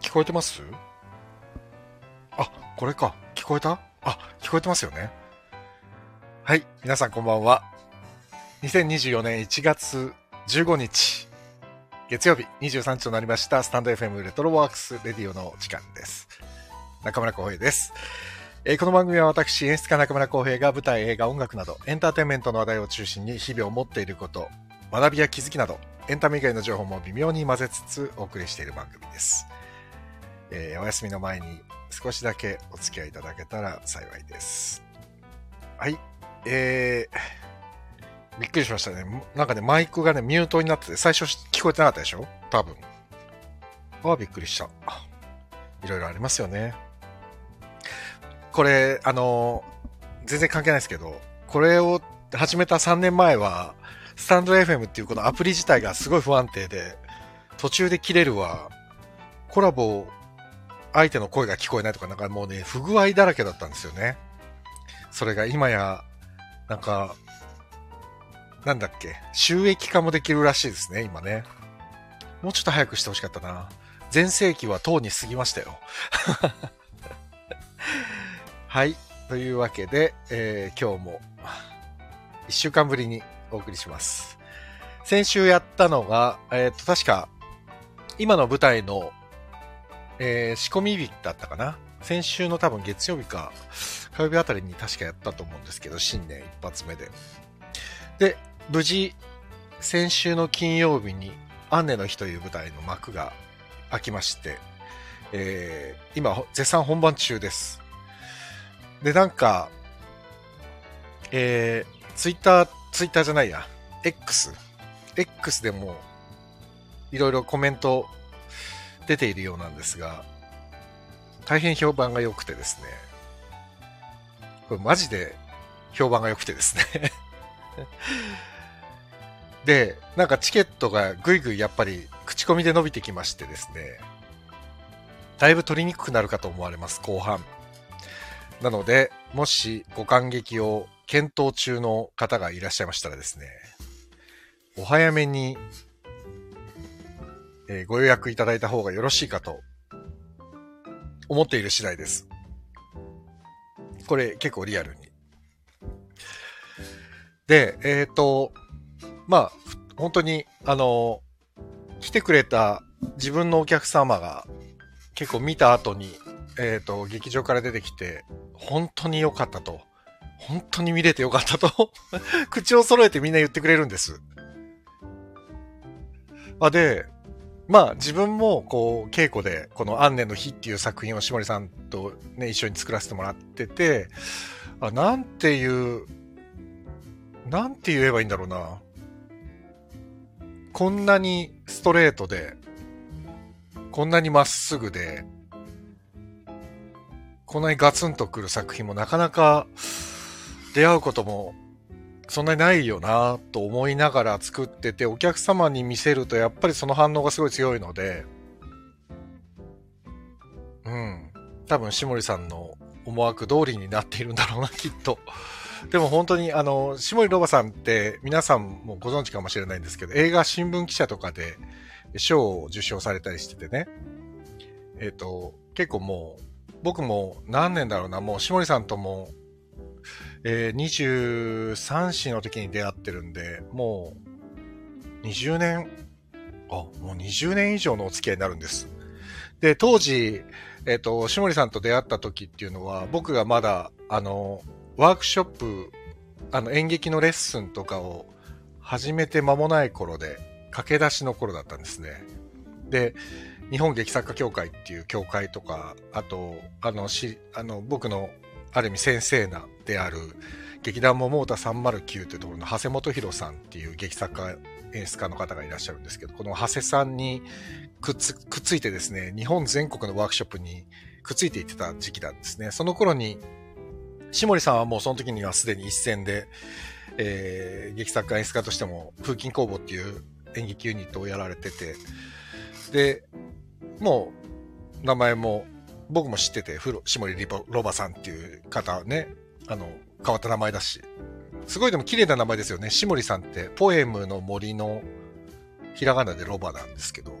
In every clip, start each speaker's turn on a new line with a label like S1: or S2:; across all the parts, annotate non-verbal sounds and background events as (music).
S1: 聞こえてます？あ、これか。聞こえた？あ、聞こえてますよね。はい。皆さんこんばんは。2024年1月15日、月曜日23日となりました、スタンド FM レトロワークスレディオの時間です。中村浩平です。えー、この番組は私、演出家中村浩平が舞台、映画、音楽など、エンターテインメントの話題を中心に日々思っていること、学びや気づきなど、エンタメ以外の情報も微妙に混ぜつつお送りしている番組です。えー、お休みの前に少しだけお付き合いいただけたら幸いです。はい。えー、びっくりしましたね。なんかね、マイクがね、ミュートになってて、最初聞こえてなかったでしょ？多分。ああ、びっくりした。いろいろありますよね。これ、あの全然関係ないですけど、これを始めた3年前は、スタンド FM っていうこのアプリ自体がすごい不安定で、途中で切れるわ、コラボ、相手の声が聞こえないとか、なんかもうね、不具合だらけだったんですよね。それが今や、なんか、なんだっけ、収益化もできるらしいですね、今ね。もうちょっと早くしてほしかったな。全盛期はとうに過ぎましたよ。(laughs) はい。というわけで、えー、今日も、一週間ぶりにお送りします。先週やったのが、えっ、と、確か、今の舞台の、えー、仕込み日だったかな？先週の多分月曜日か、火曜日あたりに確かやったと思うんですけど、新年一発目で。で、無事、先週の金曜日に、アンネの日という舞台の幕が開きまして、えー、今、絶賛本番中です。で、なんか、えー、ツイッターツイッターじゃないや、X。X でも、いろいろコメント出ているようなんですが、大変評判が良くてですね。これマジで評判が良くてですね (laughs) で、なんかチケットがぐいぐいやっぱり口コミで伸びてきましてですね。だいぶ取りにくくなるかと思われます、後半。なので、もしご感激を検討中の方がいらっしゃいましたらですね、お早めに、えー、ご予約いただいた方がよろしいかと思っている次第です。これ結構リアルに。で、えっ、ー、と、まあ、本当に、あの、来てくれた自分のお客様が結構見た後に、えっ、ー、と、劇場から出てきて、本当に良かったと。本当に見れてよかったと (laughs) 口を揃えてみんな言ってくれるんです。あで、まあ自分もこう稽古でこの「アンネの日」っていう作品を下森さんとね一緒に作らせてもらっててあなんていうなんて言えばいいんだろうな。こんなにストレートでこんなにまっすぐでこんなにガツンとくる作品もなかなか出会うこともそんなにないよなと思いながら作ってて、お客様に見せるとやっぱりその反応がすごい強いので、うん。多分、下森さんの思惑通りになっているんだろうな、きっと。でも本当に、あの、下森ロバさんって皆さんもご存知かもしれないんですけど、映画新聞記者とかで賞を受賞されたりしててね。えっ、ー、と、結構もう、僕も何年だろうな、もう下森さんともえー、23歳の時に出会ってるんで、もう20年、あ、もう20年以上のお付き合いになるんです。で、当時、えっ、ー、と、下森さんと出会った時っていうのは、僕がまだ、あの、ワークショップ、あの、演劇のレッスンとかを始めて間もない頃で、駆け出しの頃だったんですね。で、日本劇作家協会っていう協会とか、あと、あの、し、あの、僕のある意味先生なである劇団桃太309というところの長谷元弘さんっていう劇作家演出家の方がいらっしゃるんですけど、この長谷さんにくっつくっついてですね、日本全国のワークショップにくっついていってた時期なんですね。その頃に、下森さんはもうその時にはすでに一戦で、えー、劇作家演出家としても風琴工房っていう演劇ユニットをやられてて、で、もう名前も僕も知ってて、風呂、下森ロバさんっていう方ね、あの、変わった名前だし。すごいでも綺麗な名前ですよね。下森さんって、ポエムの森のひらがなでロバなんですけど、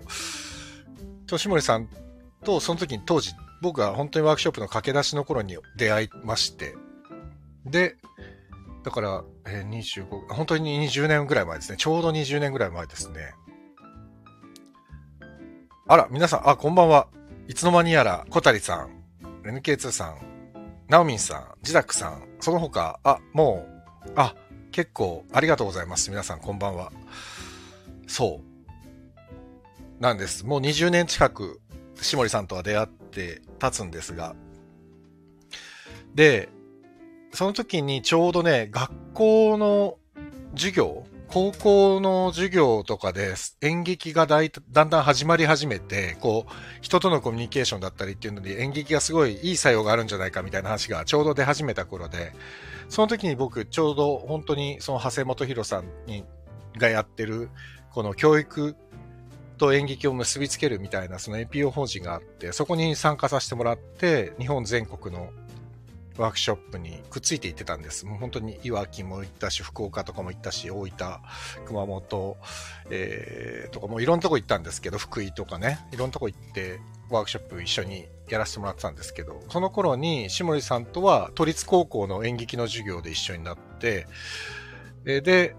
S1: と、下森さんと、その時に当時、僕が本当にワークショップの駆け出しの頃に出会いまして、で、だから、えー25、本当に20年ぐらい前ですね。ちょうど20年ぐらい前ですね。あら、皆さん、あ、こんばんは。いつの間にやら、小谷さん、NK2 さん、ナオミンさん、ジダックさん、その他、あ、もう、あ、結構ありがとうございます。皆さん、こんばんは。そう。なんです。もう20年近く、しもりさんとは出会って経つんですが。で、その時にちょうどね、学校の授業、高校の授業とかで演劇がだいだんだん始まり始めて、こう、人とのコミュニケーションだったりっていうので演劇がすごいいい作用があるんじゃないかみたいな話がちょうど出始めた頃で、その時に僕ちょうど本当にその長谷本博さんにがやってるこの教育と演劇を結びつけるみたいなその NPO 法人があって、そこに参加させてもらって、日本全国のワークショップにくっついていってたんです。もう本当にいわきも行ったし、福岡とかも行ったし、大分、熊本、えー、とかもういろんなとこ行ったんですけど、福井とかね、いろんなとこ行ってワークショップ一緒にやらせてもらってたんですけど、その頃に下森さんとは都立高校の演劇の授業で一緒になって、えーで、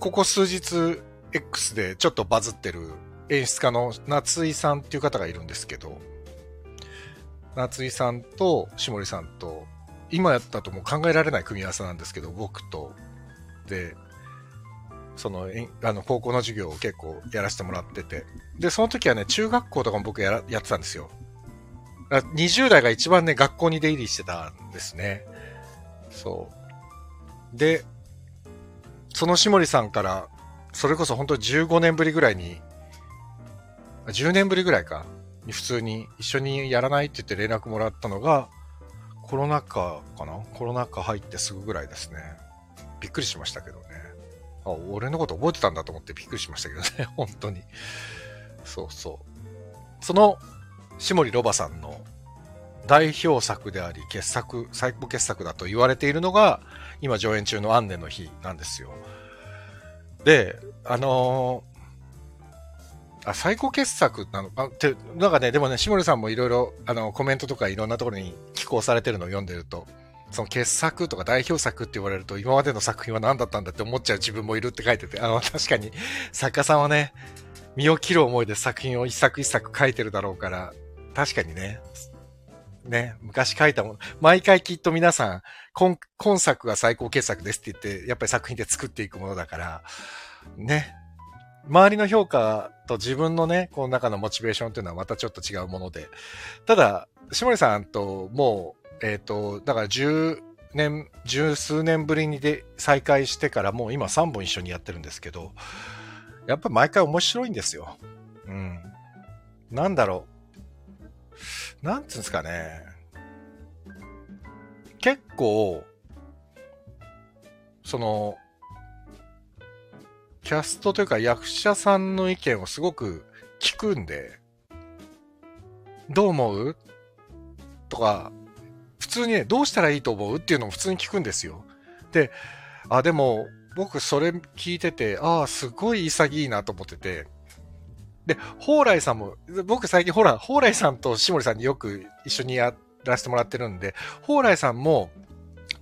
S1: ここ数日 X でちょっとバズってる演出家の夏井さんっていう方がいるんですけど、夏井さんと下森さんと、今やったともう考えられない組み合わせなんですけど、僕と、で、その、あの、高校の授業を結構やらせてもらってて。で、その時はね、中学校とかも僕やらやってたんですよ。20代が一番ね、学校に出入りしてたんですね。そう。で、その下森さんから、それこそ本当15年ぶりぐらいに、10年ぶりぐらいか、普通に一緒にやらないって言って連絡もらったのが、コロナ禍かな？コロナ禍入ってすぐぐらいですね。びっくりしましたけどね。あ、俺のこと覚えてたんだと思ってびっくりしましたけどね。(laughs) 本当に。そうそう。その、下森ロバさんの代表作であり、傑作、最高傑作だと言われているのが、今上演中のアンネの日なんですよ。で、あのーあ、最高傑作なの？あ、って、なんかね、でもね、下森さんもいろいろ、あの、コメントとかいろんなところに寄稿されてるのを読んでると、その傑作とか代表作って言われると、今までの作品は何だったんだって思っちゃう自分もいるって書いてて、あの、確かに、作家さんはね、身を切る思いで作品を一作一作書いてるだろうから、確かにね、ね、昔書いたもの、毎回きっと皆さん、今、今作が最高傑作ですって言って、やっぱり作品で作っていくものだから、ね、周りの評価と自分のね、この中のモチベーションっていうのはまたちょっと違うもので。ただ、下森さんともう、えっ、と、だから10年、十数年ぶりにで再会してからもう今3本一緒にやってるんですけど、やっぱ毎回面白いんですよ。うん。なんだろう。なんつうんですかね。結構、その、キャストというか役者さんの意見をすごく聞くんで、どう思う？とか、普通にね、どうしたらいいと思う？っていうのも普通に聞くんですよ。で、あ、でも、僕それ聞いてて、ああ、すごい潔いなと思ってて、で、蓬莱さんも、僕最近ほら、蓬莱さんと下森さんによく一緒にやらせてもらってるんで、蓬莱さんも、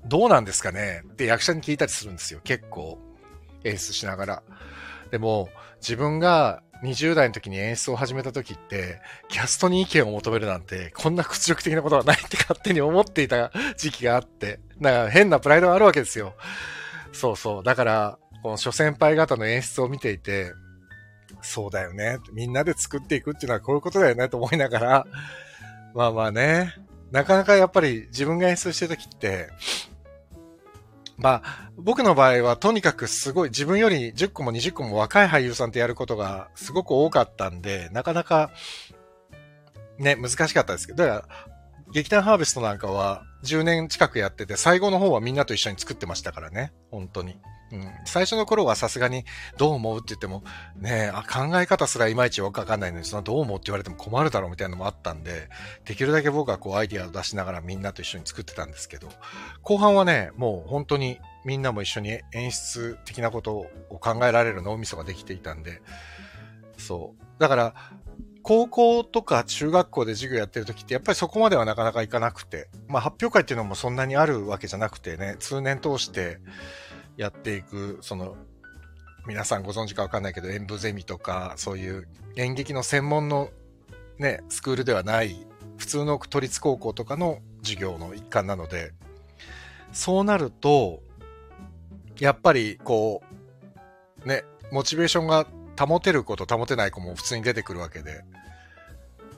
S1: どうなんですかね？って役者に聞いたりするんですよ。結構。演出しながら。でも、自分が20代の時に演出を始めた時って、キャストに意見を求めるなんて、こんな屈辱的なことはないって勝手に思っていた時期があって、だから変なプライドがあるわけですよ。そうそう。だから、この諸先輩方の演出を見ていて、そうだよね。みんなで作っていくっていうのはこういうことだよねと思いながら、まあまあね、なかなかやっぱり自分が演出してる時って、まあ、僕の場合はとにかくすごい自分より10個も20個も若い俳優さんとやることがすごく多かったんで、なかなかね、難しかったですけど、だから劇団ハーベストなんかは10年近くやってて、最後の方はみんなと一緒に作ってましたからね、本当に。うん、最初の頃はさすがにどう思うって言っても、ねあ、考え方すらいまいちわかんないのに、そのどう思うって言われても困るだろうみたいなのもあったんで、できるだけ僕はこうアイディアを出しながらみんなと一緒に作ってたんですけど、後半はね、もう本当にみんなも一緒に演出的なことを考えられる脳みそができていたんで、そう。だから、高校とか中学校で授業やってる時ってやっぱりそこまではなかなかいかなくて、まあ発表会っていうのもそんなにあるわけじゃなくてね、通年通してやっていく、その、皆さんご存知かわかんないけど演舞ゼミとか、そういう演劇の専門のね、スクールではない普通の都立高校とかの授業の一環なので、そうなると、やっぱりこう、ね、モチベーションが保てる子と保てない子も普通に出てくるわけで、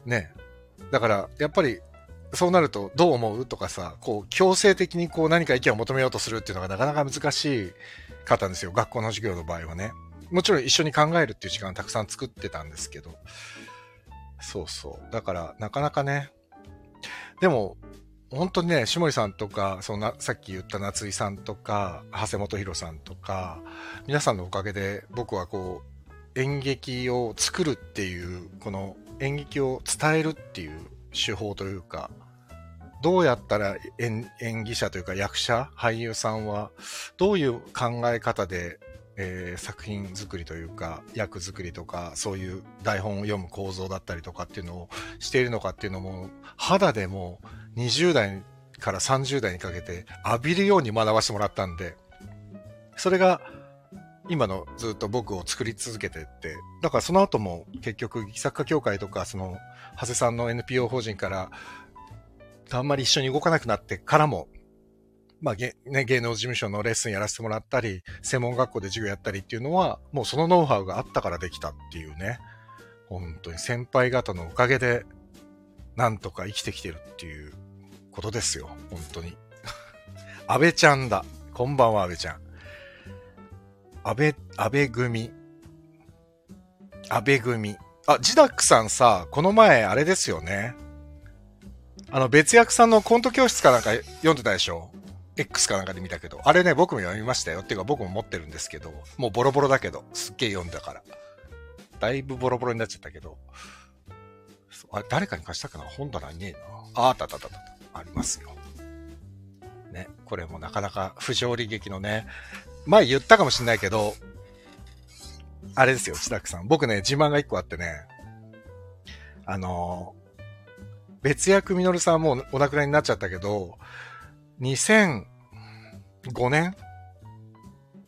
S1: ね。だから、やっぱり、そうなるとどう思うとかさ、こう、強制的にこう何か意見を求めようとするっていうのがなかなか難しかったんですよ。学校の授業の場合はね。もちろん一緒に考えるっていう時間をたくさん作ってたんですけど。そうそう。だから、なかなかね。でも、本当にね、下森さんとか、そのさっき言った夏井さんとか、長谷本博さんとか、皆さんのおかげで僕はこう、演劇を作るっていう、この演劇を伝えるっていう手法というか、どうやったら演技者というか役者、俳優さんは、どういう考え方で、えー、作品作りというか、役作りとか、そういう台本を読む構造だったりとかっていうのをしているのかっていうのも、肌でも20代から30代にかけて浴びるように学ばせてもらったんで、それが今のずっと僕を作り続けてって、だからその後も結局、作家協会とか、その、長谷さんの NPO 法人から、あんまり一緒に動かなくなってからも、まあ、ね、芸能事務所のレッスンやらせてもらったり、専門学校で授業やったりっていうのは、もうそのノウハウがあったからできたっていうね。本当に先輩方のおかげで、なんとか生きてきてるっていうことですよ。本当に。(laughs) 安倍ちゃんだ。こんばんは、安倍ちゃん。安倍、安倍組。安倍組。あ、ジダックさんさ、この前、あれですよね。あの、別役さんのコント教室かなんか読んでたでしょ ?X かなんかで見たけど。あれね、僕も読みましたよ。っていうか僕も持ってるんですけど。もうボロボロだけど。すっげえ読んだから。だいぶボロボロになっちゃったけど。あれ、誰かに貸したかな？本棚にねえな。あ、あったあったあった。ありますよ。ね。これもなかなか不条理劇のね、前言ったかもしんないけど、あれですよ、千田さん。僕ね、自慢が一個あってね、あの、別役みのるさんもうお亡くなりになっちゃったけど、2005年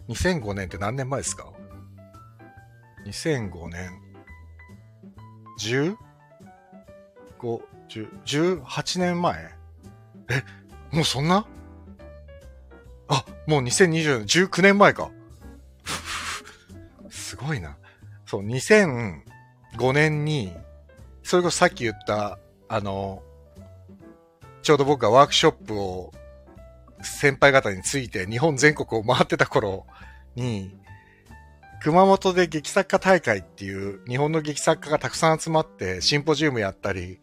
S1: ?2005 年って何年前ですか ?2005 年。10? 5、10、18年前？え、もうそんな？あ、もう2020年、19年前か。(laughs) すごいな。そう、2005年に、それこそさっき言った、あの、ちょうど僕がワークショップを先輩方について日本全国を回ってた頃に、熊本で劇作家大会っていう日本の劇作家がたくさん集まってシンポジウムやったり、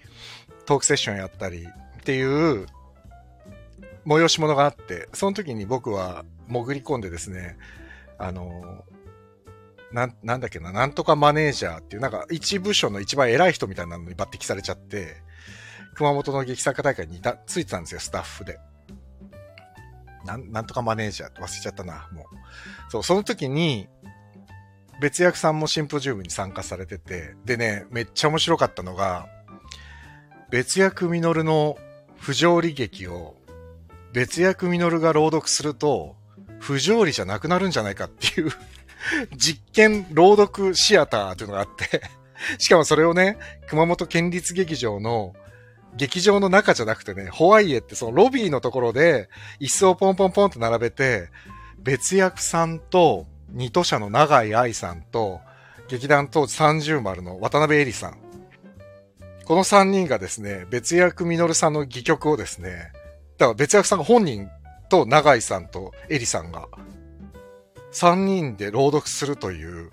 S1: トークセッションやったりっていう催し物があって、その時に僕は潜り込んでですね、あの、な、なんだっけな、なんとかマネージャーっていう、なんか一部署の一番偉い人みたいなのに抜擢されちゃって、熊本の劇作家大会にいた、ついてたんですよ、スタッフで。なん、なんとかマネージャーって忘れちゃったな、もう。そう、その時に、別役さんもシンポジウムに参加されてて、でね、めっちゃ面白かったのが、別役ミノルの不条理劇を別役ミノルが朗読すると、不条理じゃなくなるんじゃないかっていう実験朗読シアターっていうのがあってしかもそれをね、熊本県立劇場の劇場の中じゃなくてね、ホワイエってそのロビーのところで椅子をポンポンポンと並べて、別役さんと二都社の長井愛さんと劇団当時30丸の渡辺恵里さん。この3人がですね、別役ミノルさんの戯曲をですね、だから別役さんが本人と永井さんとエリさんが3人で朗読するという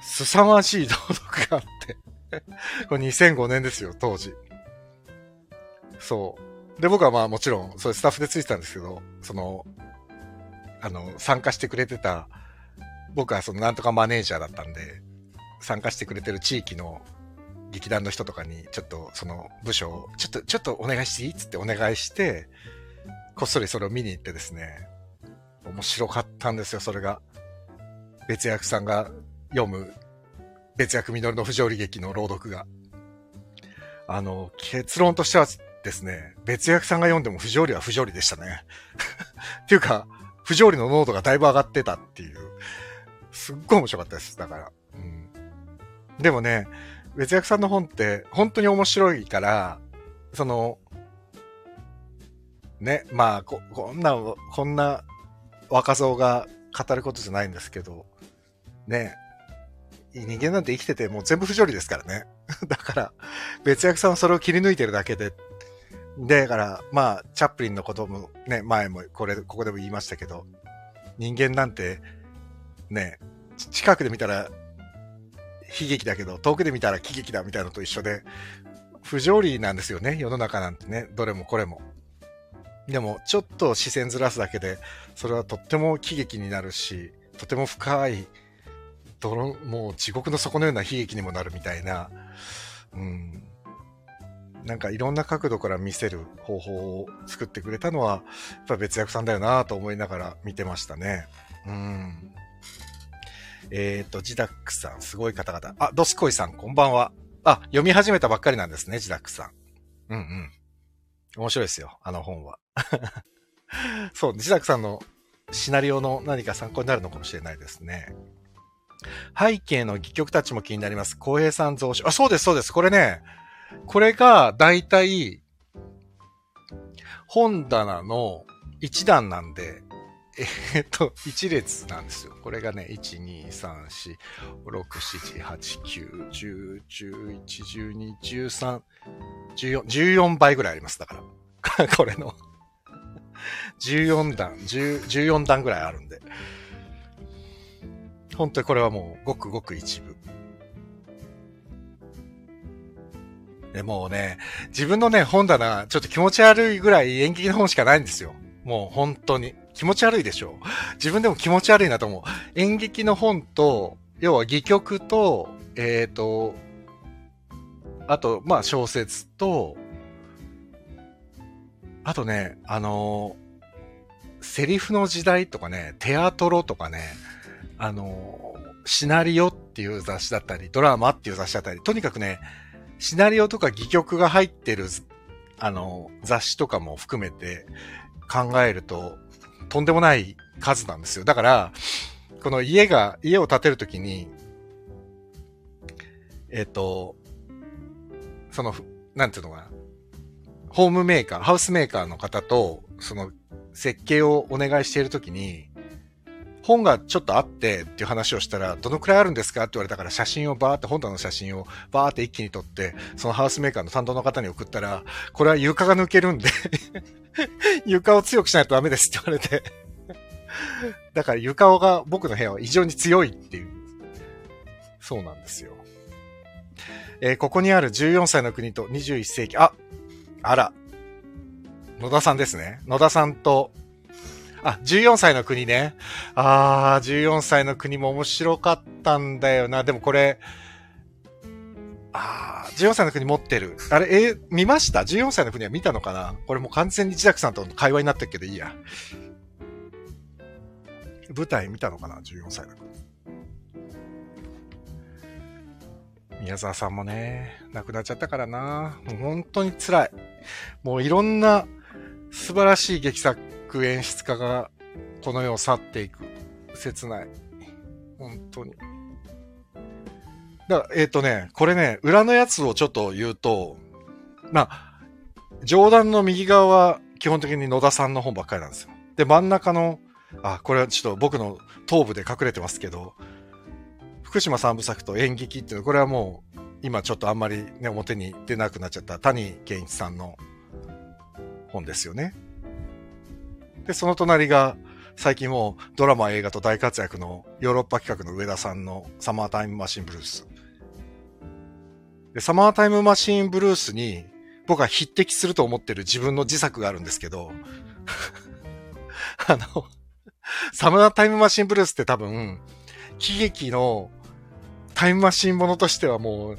S1: 凄まじい朗読があって (laughs) これ2005年ですよ、当時。そう。で、僕はまあもちろん、それスタッフでついてたんですけど、その、あの、参加してくれてた、僕はそのなんとかマネージャーだったんで、参加してくれてる地域の劇団の人とかに、ちょっとその部署を、ちょっと、ちょっとお願いしていいっつってお願いして、こっそりそれを見に行ってですね、面白かったんですよ、それが。別役さんが読む別役実の不条理劇の朗読が。あの、結論としてはですね、別役さんが読んでも不条理は不条理でしたね。(laughs) っていうか、不条理の濃度がだいぶ上がってたっていう。すっごい面白かったです。だから。うん、でもね、別役さんの本って本当に面白いから、その、ね、まあ、こ、こんな、こんな若造が語ることじゃないんですけど、ね、人間なんて生きててもう全部不条理ですからね。(laughs) だから、別役さんはそれを切り抜いてるだけで。だから、まあ、チャップリンのこともね、前もこれ、ここでも言いましたけど、人間なんて、ね、近くで見たら悲劇だけど、遠くで見たら喜劇だみたいなのと一緒で、不条理なんですよね、世の中なんてね、どれもこれも。でも、ちょっと視線ずらすだけで、それはとっても喜劇になるし、とても深い、泥、もう地獄の底のような悲劇にもなるみたいな、うん。なんかいろんな角度から見せる方法を作ってくれたのは、やっぱ別役さんだよなと思いながら見てましたね。うん。えっ、ー、と、ジダックさん、すごい方々。あ、ドスコイさん、こんばんは。あ、読み始めたばっかりなんですね、ジダックさん。うんうん。面白いですよ、あの本は。(laughs) そう、自宅さんのシナリオの何か参考になるのかもしれないですね。背景の戯曲たちも気になります。浩平さん増殖。あ、そうです、そうです。これね、これがだいたい本棚の一段なんで、え、っと、一列なんですよ。これがね、1、2、3、4、6、7、8、9、10、11、12、13、14、14倍ぐらいあります。だから。(laughs) これの14段、14段ぐらいあるんで。本当にこれはもう、ごくごく一部。でもうね、自分のね、本棚、ちょっと気持ち悪いぐらい演劇の本しかないんですよ。もう本当に。気持ち悪いでしょ自分でも気持ち悪いなと思う。演劇の本と、要は戯曲と、えっ、ー、と、あと、まあ小説と、あとね、あのセリフの時代とかね、テアトロとかね、あのシナリオっていう雑誌だったり、ドラマっていう雑誌だったり、とにかくね、シナリオとか戯曲が入ってる、あの、雑誌とかも含めて考えると、とんでもない数なんですよ。だから、この家が、家を建てるときに、えっ、と、その、なんていうのかな。ホームメーカー、ハウスメーカーの方と、その、設計をお願いしているときに、本がちょっとあってっていう話をしたら、どのくらいあるんですかって言われたから写真をバーって、本棚の写真をバーって一気に撮って、そのハウスメーカーの担当の方に送ったら、これは床が抜けるんで (laughs) 床を強くしないとダメですって言われて (laughs) だから床が僕の部屋は異常に強いっていう。そうなんですよ。えー、ここにある14歳の国と21世紀、あ、あら、野田さんですね。野田さんとあ、14歳の国ね。あー、14歳の国も面白かったんだよな。でもこれ、あー、14歳の国持ってる。あれ、え、見ました ?14 歳の国は見たのかな？これもう完全に自宅さんとの会話になってるけどいいや。舞台見たのかな ?14 歳の国。宮沢さんもね、亡くなっちゃったからな。もう本当に辛い。もういろんな素晴らしい劇作演出家がこの世を去っていく。切ない。本当に。だから、えっ、ー、とね、これね、裏のやつをちょっと言うと、まあ、上段の右側は基本的に野田さんの本ばっかりなんですよ。で、真ん中の、あ、これはちょっと僕の頭部で隠れてますけど、福島三部作と演劇っていうのは、これはもう、今ちょっとあんまりね、表に出なくなっちゃった谷健一さんの本ですよね。で、その隣が、最近もうドラマ映画と大活躍のヨーロッパ企画の上田さんのサマータイムマシンブルース。で、サマータイムマシンブルースに僕は匹敵すると思ってる自分の自作があるんですけど、(laughs) あの、サマータイムマシンブルースって多分、喜劇のタイムマシンものとしてはもう、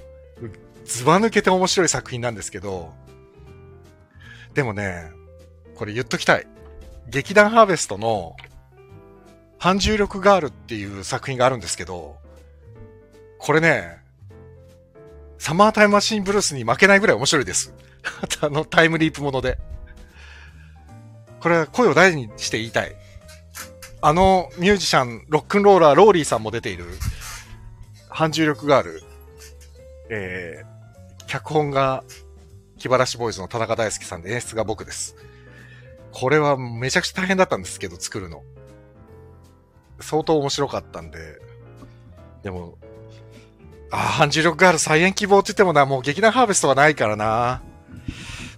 S1: ずば抜けて面白い作品なんですけど、でもね、これ言っときたい。劇団ハーベストの反重力ガールっていう作品があるんですけど、これね、サマータイムマシンブルースに負けないぐらい面白いです。(laughs) あの、タイムリープもので。これは声を大事にして言いたい。あのミュージシャン、ロックンローラー、ローリーさんも出ている、反重力がある、えー、脚本が、気晴らしボーイズの田中大輔さんで演出が僕です。これはめちゃくちゃ大変だったんですけど、作るの。相当面白かったんで、でも、ああ、反重力がある再演希望って言ってもな、もう劇団ハーベストはないからな。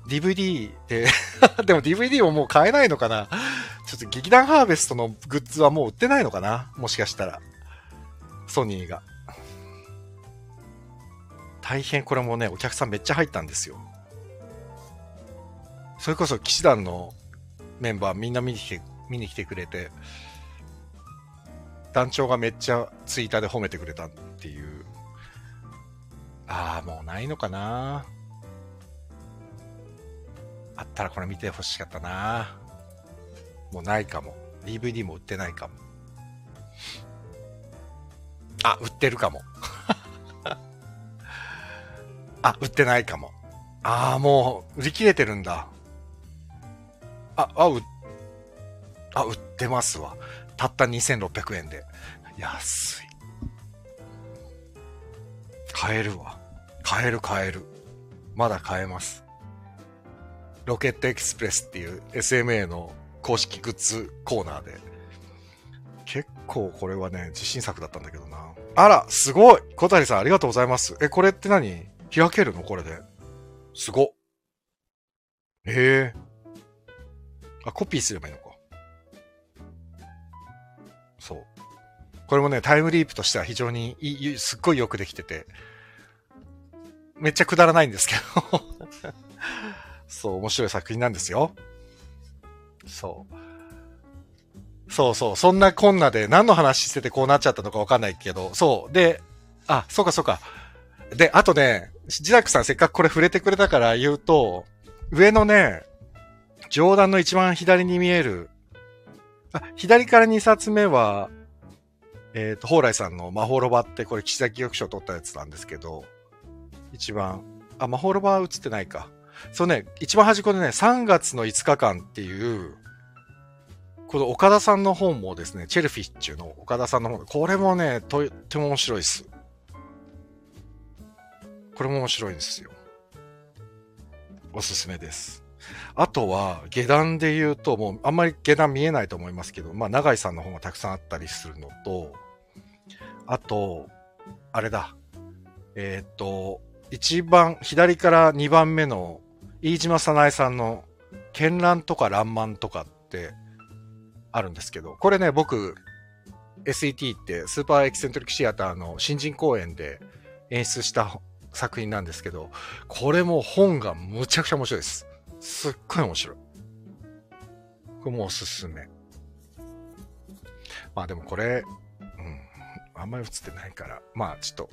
S1: DVD で (laughs) でも DVD ももう買えないのかなちょっと劇団ハーベストのグッズはもう売ってないのかなもしかしたら。ソニーが。大変これもね、お客さんめっちゃ入ったんですよ。それこそ騎士団のメンバーみんな見に来て、見に来てくれて、団長がめっちゃツイッターで褒めてくれたっていう。ああ、もうないのかなあったらこれ見てほしかったなもうないかも。DVD も売ってないかも。あ、売ってるかも。(laughs) あ、売ってないかも。ああ、もう売り切れてるんだ。あ、あ、う、あ、売ってますわ。たった2600円で。安い。買えるわ。買える買える。まだ買えます。ロケットエクスプレスっていう SMA の公式グッズコーナーで。結構これはね、自信作だったんだけどな。あら、すごい小谷さんありがとうございます。え、これって何？開けるの？これで。すご。ええー。あ、コピーすればいいのか。そう。これもね、タイムリープとしては非常にいい、すっごいよくできてて、めっちゃくだらないんですけど (laughs) そう、面白い作品なんですよ。そう。そうそう、そんなこんなで何の話しててこうなっちゃったのかわかんないけど、そう。で、あ、そうかそうか。で、あとね、ジダックさんせっかくこれ触れてくれたから言うと、上のね、上段の一番左に見える、あ、左から2冊目は、えっ、ー、と、蓬莱さんの魔法ロバってこれ岸田記憶賞取ったやつなんですけど、一番、あ、魔法ロバ映ってないか。そうね、一番端っこでね、3月の5日間っていう、この岡田さんの本もですね、チェルフィッチュの岡田さんの本、これもね、とっても面白いです。これも面白いんですよ。おすすめです。あとは、下段で言うと、もうあんまり下段見えないと思いますけど、まあ、長井さんの本がたくさんあったりするのと、あと、あれだ。えっ、ー、と、一番、左から2番目の飯島早苗さんの絢爛とか爛漫とかってあるんですけど、これね、僕、SET ってスーパーエキセントリックシアターの新人公演で演出した作品なんですけど、これも本がむちゃくちゃ面白いです。すっごい面白い。これもおすすめ。まあでもこれ、うん、あんまり映ってないから、まあちょっと、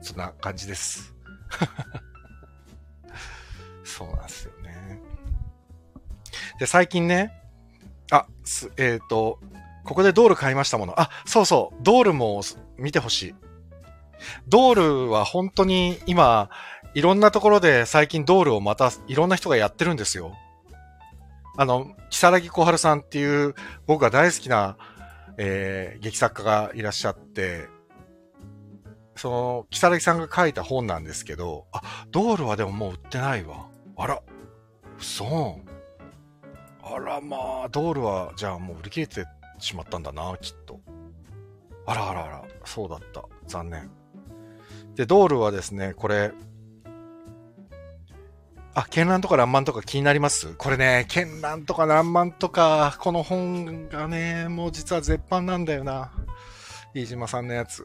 S1: そんな感じです。(laughs) そうなんですよね。で、最近ね、あ、す、えっ、ー、と、ここでドール買いましたもの。あ、そうそう、ドールも見てほしい。ドールは本当に今、いろんなところで最近ドールをまたいろんな人がやってるんですよ。あの、木更木小春さんっていう僕が大好きな、えー、劇作家がいらっしゃって、その、木更木さんが書いた本なんですけど、あ、ドールはでももう売ってないわ。あら、そう。あらまあ、ドールは、じゃあもう売り切れてしまったんだな、きっと。あらあらあら、そうだった。残念。で、ドールはですね、これ、あ、絢爛とか爛漫とか気になります？これね、絢爛とか爛漫とか、この本がね、もう実は絶版なんだよな。飯島さんのやつ。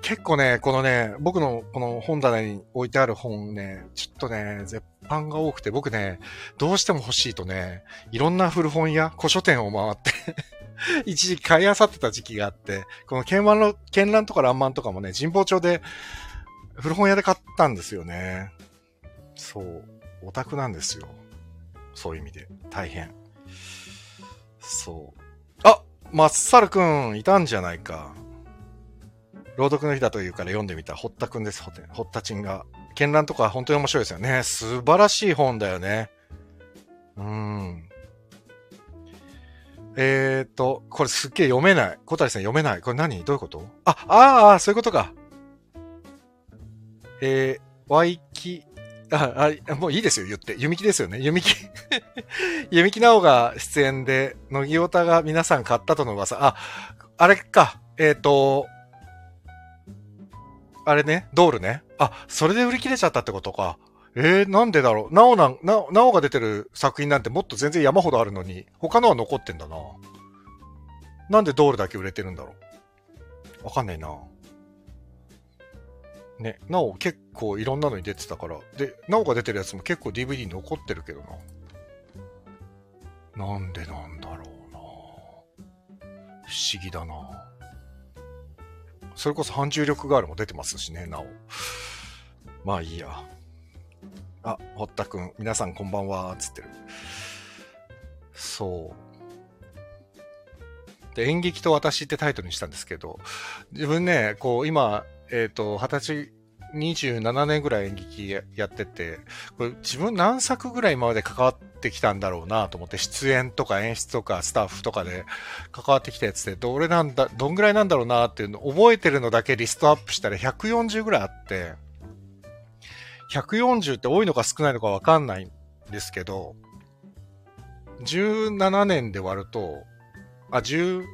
S1: 結構ね、このね、僕のこの本棚に置いてある本ね、ちょっとね、絶版が多くて、僕ね、どうしても欲しいとね、いろんな古本屋、古書店を回って (laughs) 一時買い漁ってた時期があって、この絢爛の、絢爛とか爛漫とかもね、神保町で古本屋で買ったんですよね。そう。オタクなんですよ。そういう意味で。大変。そう。あまっさるくん、いたんじゃないか。朗読の日だというから読んでみた、堀田くんです、堀田ちんが。絢爛とか本当に面白いですよね。素晴らしい本だよね。うん。えーと、これすっげえ読めない。小谷さん読めない。これ何？どういうこと？あ、ああ、そういうことか。えー、あ、あ、もういいですよ、言って。弓木ですよね。弓木 (laughs) 弓木直が出演で、乃木オタが皆さん買ったとの噂。あ、あれか。えっ、ー、と、あれね、ドールね。あ、それで売り切れちゃったってことか。えー、なんでだろう。なおなん、な、なおが出てる作品なんてもっと全然山ほどあるのに、他のは残ってんだな。なんでドールだけ売れてるんだろう。わかんないな。ね、なお結構いろんなのに出てたから。で、なおが出てるやつも結構 DVD 残ってるけどな。なんでなんだろうな。不思議だな。それこそ反重力ガールも出てますしね、なお。まあいいや。あ、堀田くん、皆さんこんばんは、つってる。そう。で、演劇と私ってタイトルにしたんですけど、自分ね、こう、今、えっ、ー、と、二十歳、27年ぐらい演劇やってて、これ自分何作ぐらい今まで関わってきたんだろうなと思って、出演とか演出とかスタッフとかで関わってきたやつで、どれなんだ、どんぐらいなんだろうなっていうの覚えてるのだけリストアップしたら140ぐらいあって、140って多いのか少ないのかわかんないんですけど、17年で割ると、あ、16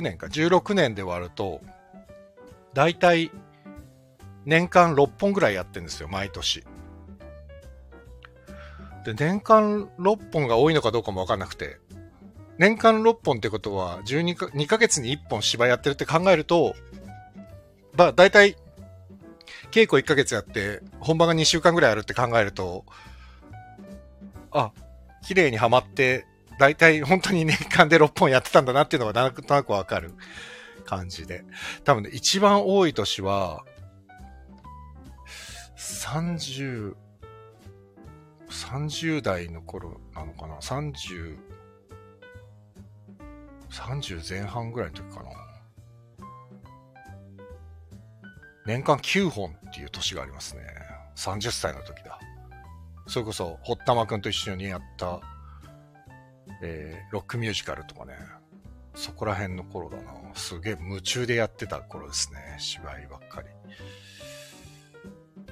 S1: 年か、16年で割ると、だいたい年間6本ぐらいやってるんですよ、毎年。で、年間6本が多いのかどうかもわかんなくて、年間6本ってことは、12か、2ヶ月に1本芝居やってるって考えると、まあ、だいたい稽古1ヶ月やって、本番が2週間ぐらいあるって考えると、あ、綺麗にはまって、だいたい本当に年間で6本やってたんだなっていうのがなんとなくわかる感じで。多分ね、一番多い年は、30、30代の頃なのかな ?30、30前半ぐらいの時かな年間9本っていう年がありますね。30歳の時だ。それこそ、堀田真くんと一緒にやった、えー、ロックミュージカルとかね。そこら辺の頃だな。すげえ夢中でやってた頃ですね。芝居ばっかり。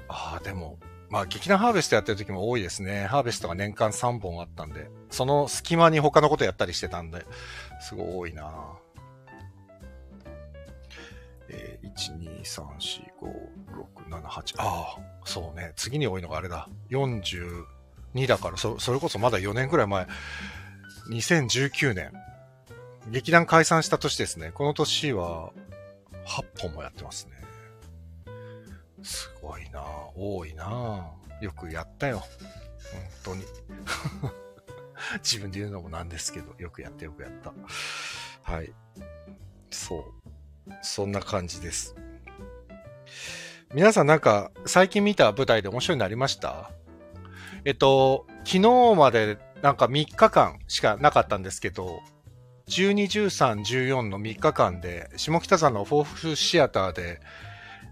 S1: ああ、でも、まあ、劇団ハーベストやってる時も多いですね。ハーベストが年間3本あったんで、その隙間に他のことやったりしてたんで、すごい多いなえー、1、2、3、4、5、6、7、8。ああ、そうね。次に多いのがあれだ。42だから、そ、それこそまだ4年くらい前。2019年。劇団解散した年ですね。この年は、8本もやってますね。すごいな多いなよくやったよ。本当に。(laughs) 自分で言うのもなんですけど、よくやってよくやった。はい。そう。そんな感じです。皆さんなんか最近見た舞台で面白いのありました？えっと、昨日までなんか3日間しかなかったんですけど、12、13、14の3日間で、下北沢のフォーフシアターで、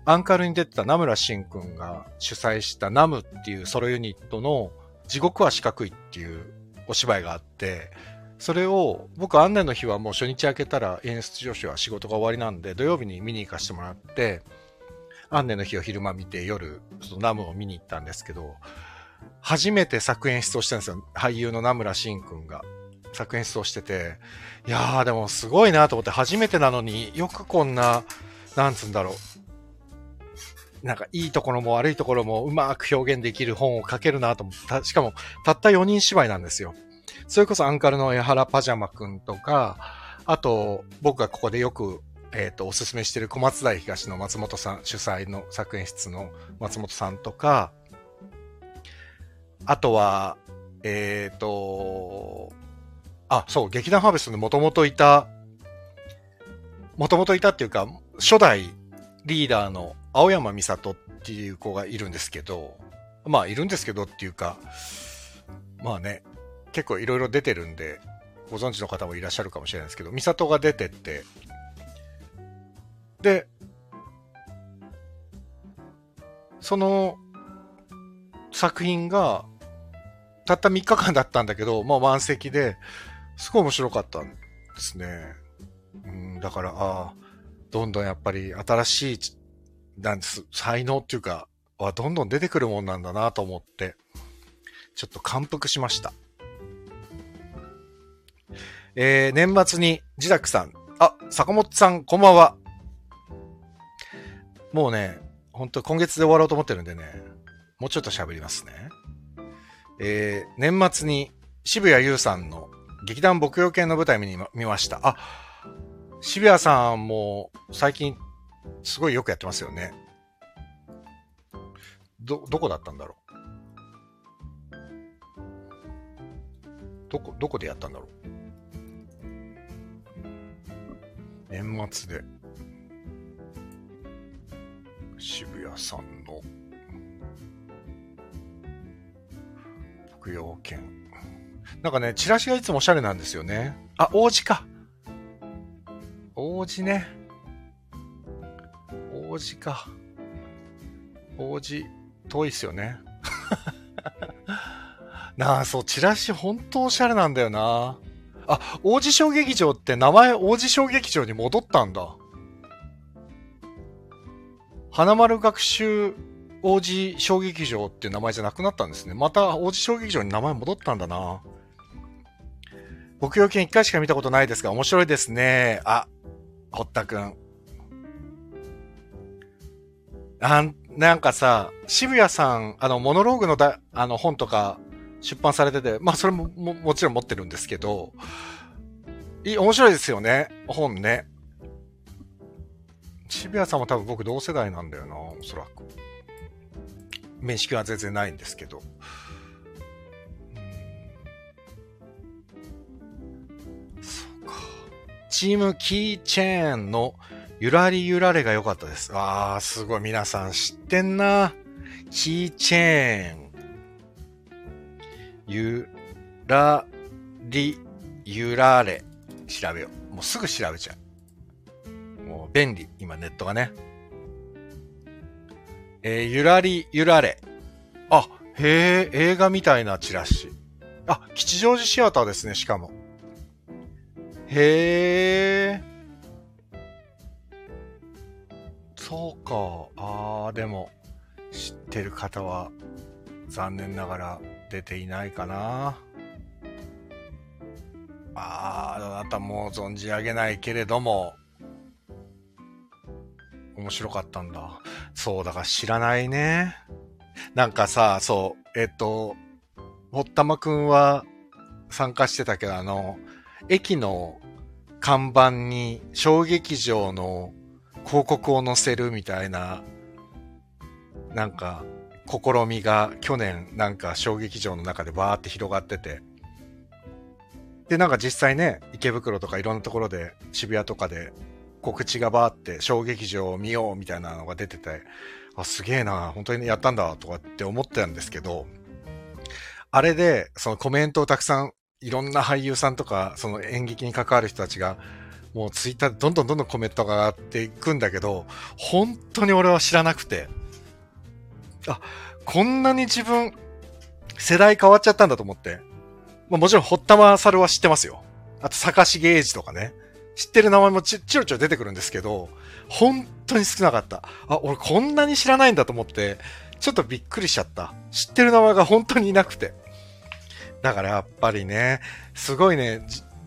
S1: アンカルに出てた名村慎くんが主催したナムっていうソロユニットの地獄は四角いっていうお芝居があって、それを僕、アンネの日はもう初日明けたら演出助手は仕事が終わりなんで、土曜日に見に行かせてもらって、アンネの日を昼間見て夜、そのナムを見に行ったんですけど、初めて作演出をしたんですよ。俳優の名村慎くんが。作演出をしてて、いやーでもすごいなと思って初めてなのによくこんな、なんつうんだろう。なんかいいところも悪いところもうまく表現できる本を書けるなと思った。しかもたった4人芝居なんですよ。それこそアンカルの江原パジャマくんとか、あと、僕がここでよく、えっ、と、おすすめしてる小松台東の松本さん、主催の作演室の松本さんとか、あとは、えっ、ー、と、あ、そう、劇団ハーベストにもともといた、もともといたっていうか、初代リーダーの青山美里っていう子がいるんですけど、まあ、いるんですけどっていうか、まあね、結構いろいろ出てるんで、ご存知の方もいらっしゃるかもしれないですけど、ミサトが出てって、で、その作品が、たった3日間だったんだけど、まあ満席で、すごい面白かったんですね。うん、だから、ああ、どんどんやっぱり新しい、なんです、才能っていうか、はどんどん出てくるもんなんだなと思って、ちょっと感服しました。えー、年末に、ジダクさん、あ、坂本さん、こんばんは。もうね、本当今月で終わろうと思ってるんでね、もうちょっと喋りますね。えー、年末に渋谷優さんの劇団牧羊犬の舞台見に見ました。あ、渋谷さんも最近すごいよくやってますよね。ど、どこだったんだろう？どこ、どこでやったんだろう？年末で。渋谷さんの牧羊犬。なんかね、チラシがいつもおしゃれなんですよね。あ、王子か。王子ね。王子か。王子、遠いっすよね。(laughs) なあ、そう、チラシほんとおしゃれなんだよな。あ、王子小劇場って名前王子小劇場に戻ったんだ。花丸学習王子小劇場っていう名前じゃなくなったんですね。また王子小劇場に名前戻ったんだな。牧羊犬一回しか見たことないですが、面白いですね。あ、堀田くん。あなんかさ、渋谷さん、あの、モノローグのだ、あの、本とか出版されてて、まあ、それもも、もちろん持ってるんですけど、いい、面白いですよね。本ね。渋谷さんも多分僕同世代なんだよな、おそらく。面識は全然ないんですけど。チームキーチェーンのゆらりゆられが良かったです。ああ、すごい皆さん知ってんな。キーチェーン。ゆらりゆられ。調べよう。もうすぐ調べちゃう。もう便利。今ネットがね。えー、ゆらりゆられ。あ、へえ、映画みたいなチラシ。あ、吉祥寺シアターですね、しかも。へえ。そうか。ああ、でも、知ってる方は、残念ながら出ていないかな。ああ、あなたも存じ上げないけれども、面白かったんだ。そう、だから知らないね。なんかさ、そう、えっと、堀田真くんは参加してたけど、あの、駅の看板に小劇場の広告を載せるみたいな、なんか、試みが去年なんか小劇場の中でバーって広がってて、で、なんか実際ね、池袋とかいろんなところで渋谷とかで告知がバーって小劇場を見ようみたいなのが出てて、あ、すげえな、本当にやったんだとかって思ってたんですけど、あれで、そのコメントをたくさん、いろんな俳優さんとか、その演劇に関わる人たちが、もうツイッターでどんどんどんどんコメントが上がっていくんだけど、本当に俺は知らなくて、あ、こんなに自分、世代変わっちゃったんだと思って。まあ、もちろん、堀田勝は知ってますよ。あと、坂重英二とかね。知ってる名前もちちろちろ出てくるんですけど、本当に少なかった。あ、俺こんなに知らないんだと思って、ちょっとびっくりしちゃった。知ってる名前が本当にいなくて。だからやっぱりね、すごいね、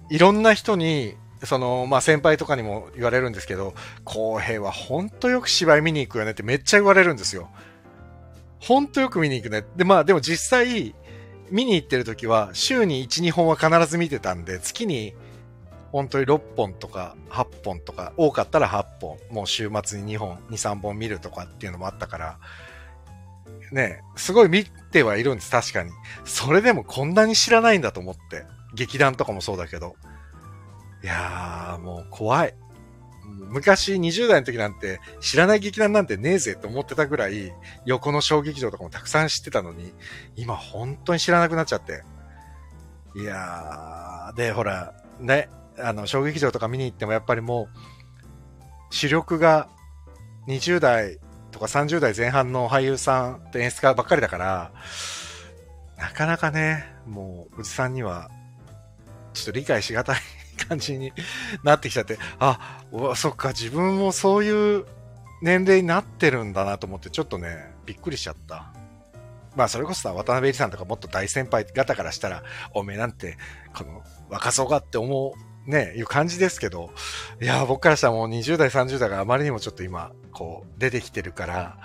S1: いろんな人に、その、まあ、先輩とかにも言われるんですけど、公平は本当よく芝居見に行くよねってめっちゃ言われるんですよ。ほんとよく見に行くね。で、まあでも実際、見に行ってる時は、週に1、2本は必ず見てたんで、月に本当に6本とか8本とか、多かったら8本、もう週末に2本、2、3本見るとかっていうのもあったから、ね、すごい見てはいるんです、確かに。それでもこんなに知らないんだと思って。劇団とかもそうだけど。いやー、もう怖い。昔20代の時なんて知らない劇団なんてねえぜって思ってたぐらい横の小劇場とかもたくさん知ってたのに今本当に知らなくなっちゃって。いやー、で、ほら、ね、あの、小劇場とか見に行ってもやっぱりもう主力が20代とか30代前半の俳優さんと演出家ばっかりだから、なかなかね、もう、おじさんには、ちょっと理解しがたい感じになってきちゃって、あ、うわそっか、自分もそういう年齢になってるんだなと思って、ちょっとね、びっくりしちゃった。まあ、それこそさ、渡辺恵里さんとかもっと大先輩方からしたら、おめえなんて、この、若そうがって思う、ね、いう感じですけど、いや、僕からしたらもう20代、30代があまりにもちょっと今、こう、出てきてるから、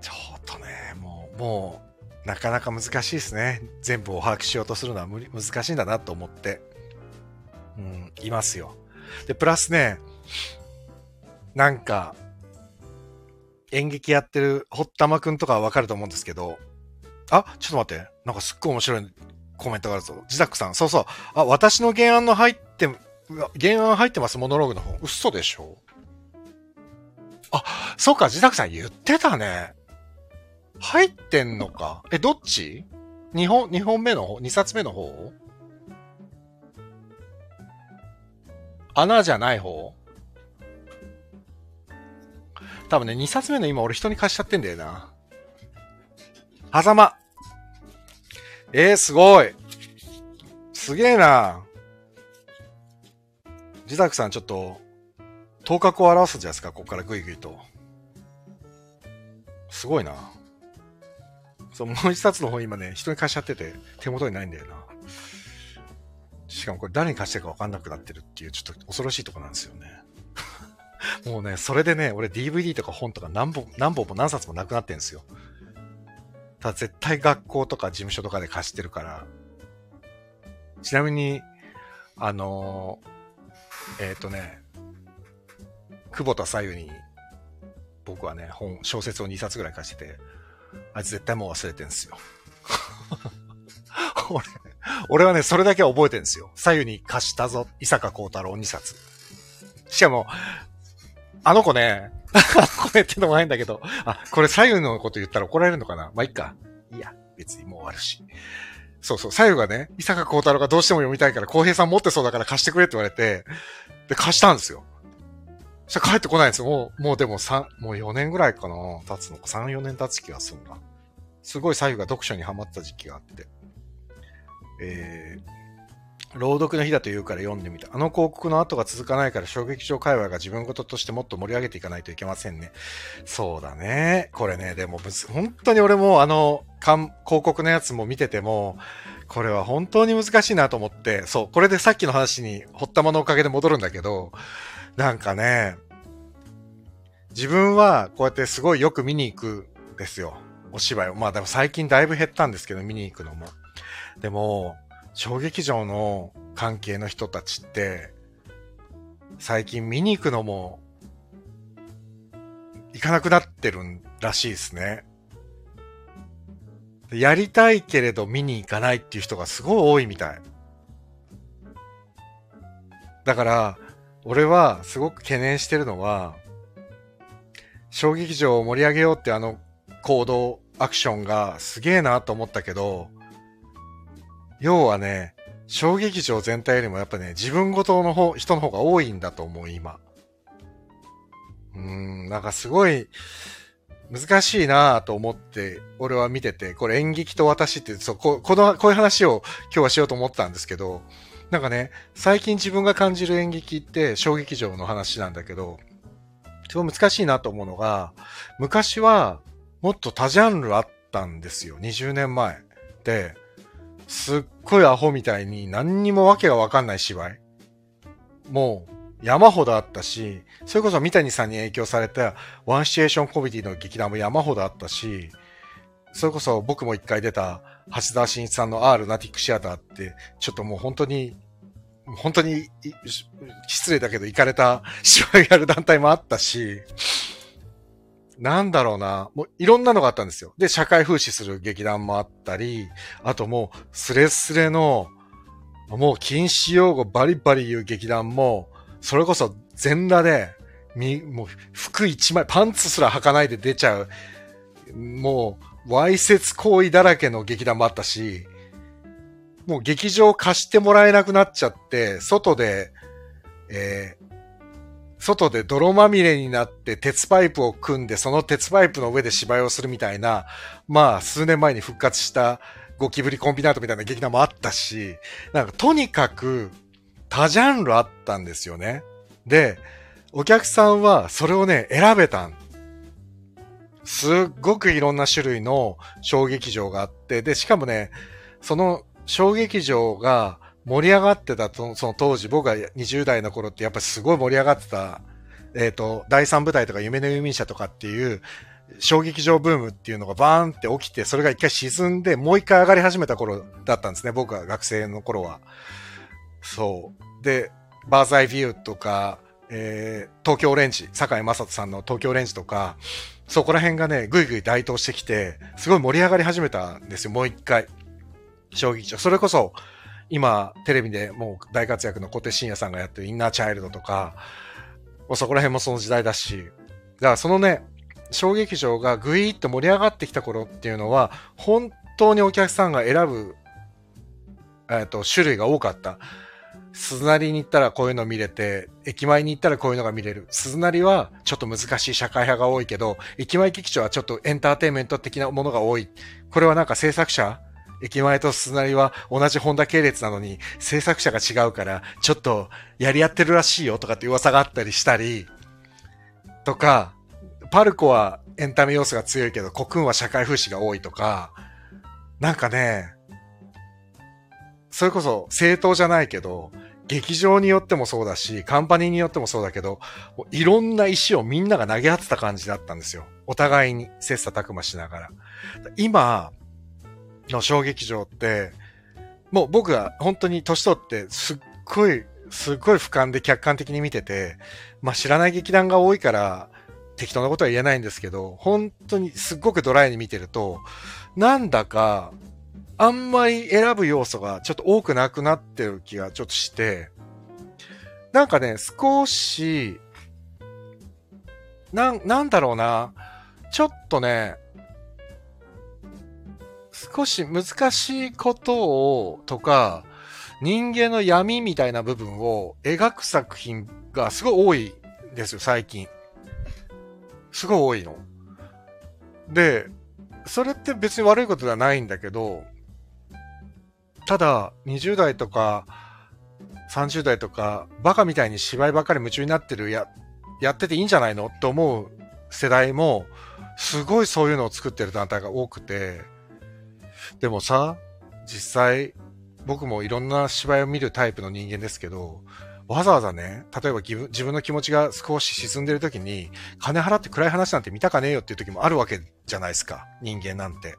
S1: ちょっとね、もう、もう、なかなか難しいですね。全部を把握しようとするのは無、難しいんだなと思って、うん、いますよ。で、プラスね、なんか、演劇やってる堀田真くんとかはわかると思うんですけど、あ、ちょっと待って。なんかすっごい面白いコメントがあるぞ。ジダックさん。そうそう。あ、私の原案の入って、原案入ってます、モノローグの方。嘘でしょ？あ、そうか、ジダックさん言ってたね。入ってんのか。え、どっち ?2 本、二本目の方 ?2 冊目の方？穴じゃない方？多分ね、2冊目の今俺人に貸しちゃってんだよな。狭間。えー、すごい。すげえな。自宅さんちょっと、頭角を表すじゃないですか、ここからぐいぐいと。すごいな。そう、もう一冊の本今ね、人に貸しちゃってて、手元にないんだよな。しかもこれ誰に貸してるか分かんなくなってるっていう、ちょっと恐ろしいとこなんですよね。(laughs) もうね、それでね、俺 DVD とか本とか何本、何本も何冊もなくなってんですよ。ただ絶対学校とか事務所とかで貸してるから。ちなみに、あのーえっ、とね、久保田左右に、僕はね、本、小説を2冊ぐらい貸してて、あいつ絶対もう忘れてんすよ。(laughs) 俺、俺はね、それだけは覚えてんすよ。左右に貸したぞ、伊坂幸太郎2冊。しかも、あの子ね、これってのもないんだけど、あ、これ左右のこと言ったら怒られるのかなまあ、いっか。いや、別にもう終わるし。そうそう、左右がね、伊坂幸太郎がどうしても読みたいから、浩平さん持ってそうだから貸してくれって言われて、で、貸したんですよ。したら帰ってこないんですよ。もう、もうでも3、もう4年ぐらいかな経つのか、3、4年経つ気がするんだ。すごい左右が読書にハマった時期があって。えー、朗読の日だと言うから読んでみた。あの広告の後が続かないから小劇場会話が自分事としてもっと盛り上げていかないといけませんね。そうだね。これね、でも、本当に俺もあの、広告のやつも見てても、これは本当に難しいなと思って、そう、これでさっきの話に、ほったまのおかげで戻るんだけど、なんかね、自分はこうやってすごいよく見に行くんですよ。お芝居を。まあでも最近だいぶ減ったんですけど、見に行くのも。でも、小劇場の関係の人たちって、最近見に行くのも、行かなくなってるらしいですね。やりたいけれど見に行かないっていう人がすごい多いみたい。だから、俺はすごく懸念してるのは、小劇場を盛り上げようってあの行動、アクションがすげえなと思ったけど、要はね、小劇場全体よりもやっぱね、自分ごとの方、人の方が多いんだと思う、今。うーん、なんかすごい、難しいなと思って、俺は見てて、これ演劇と私って、そう、ここの、こういう話を今日はしようと思ったんですけど、なんかね、最近自分が感じる演劇って小劇場の話なんだけど、すごい難しいなと思うのが、昔はもっと多ジャンルあったんですよ、20年前。で、すっごいアホみたいに何にもわけがわかんない芝居。もう山ほどあったし、それこそ三谷さんに影響されたワンシチュエーションコメディの劇団も山ほどあったし、それこそ僕も一回出た橋田真一さんの R ナティックシアターって、ちょっともう本当に、本当に失礼だけど行かれた芝居やる団体もあったし、なんだろうな。もういろんなのがあったんですよ。で、社会風刺する劇団もあったり、あともうスレスレの、もう禁止用語バリバリ言う劇団も、それこそ全裸で、み、もう服一枚、パンツすら履かないで出ちゃう、もう、わいせつ行為だらけの劇団もあったし、もう劇場貸してもらえなくなっちゃって、外で、えー外で泥まみれになって鉄パイプを組んで、その鉄パイプの上で芝居をするみたいな、まあ、数年前に復活したゴキブリコンビナートみたいな劇団もあったし、なんかとにかく多ジャンルあったんですよね。で、お客さんはそれをね、選べたん。すっごくいろんな種類の小劇場があって、で、しかもね、その小劇場が盛り上がってたと、その当時、僕が20代の頃ってやっぱすごい盛り上がってた、えっ、ー、と、第三部隊とか夢の遊民者とかっていう、小劇場ブームっていうのがバーンって起きて、それが一回沈んで、もう一回上がり始めた頃だったんですね。僕が学生の頃は。そう。で、バーザイビューとか、えー、東京オレンジ、坂井正人さんの東京オレンジとか、そこら辺がね、ぐいぐい台頭してきて、すごい盛り上がり始めたんですよ、もう一回。小劇場。それこそ、今、テレビでもう大活躍の小手慎也さんがやってるインナーチャイルドとか、もうそこら辺もその時代だし、だからそのね、小劇場がぐいーっと盛り上がってきた頃っていうのは、本当にお客さんが選ぶ、えっ、と、種類が多かった。鈴なりに行ったらこういうの見れて、駅前に行ったらこういうのが見れる。鈴なりはちょっと難しい社会派が多いけど、駅前劇場はちょっとエンターテインメント的なものが多い。これはなんか制作者駅前と鈴なりは同じホンダ系列なのに制作者が違うからちょっとやり合ってるらしいよとかって噂があったりしたりとかパルコはエンタメ要素が強いけどコクンは社会風刺が多いとかなんかねそれこそ正当じゃないけど劇場によってもそうだし、カンパニーによってもそうだけど、いろんな石をみんなが投げ合ってた感じだったんですよ。お互いに切磋琢磨しながら。今、の小劇場って、もう僕が本当に年取ってすっごい、すっごい俯瞰で客観的に見てて、まあ知らない劇団が多いから適当なことは言えないんですけど、本当にすっごくドライに見てると、なんだか、あんまり選ぶ要素がちょっと多くなくなってる気がちょっとして、なんかね、少し、なん、なんだろうな、ちょっとね、少し難しいことを、とか、人間の闇みたいな部分を描く作品がすごい多いんですよ、最近。すごい多いの。で、それって別に悪いことではないんだけど、ただ、20代とか、30代とか、バカみたいに芝居ばっかり夢中になってるや、やってていいんじゃないの？って思う世代も、すごいそういうのを作ってる団体が多くて、でもさ、実際、僕もいろんな芝居を見るタイプの人間ですけど、わざわざね、例えば自分の気持ちが少し沈んでる時に、金払って暗い話なんて見たかねえよっていう時もあるわけじゃないですか。人間なんて。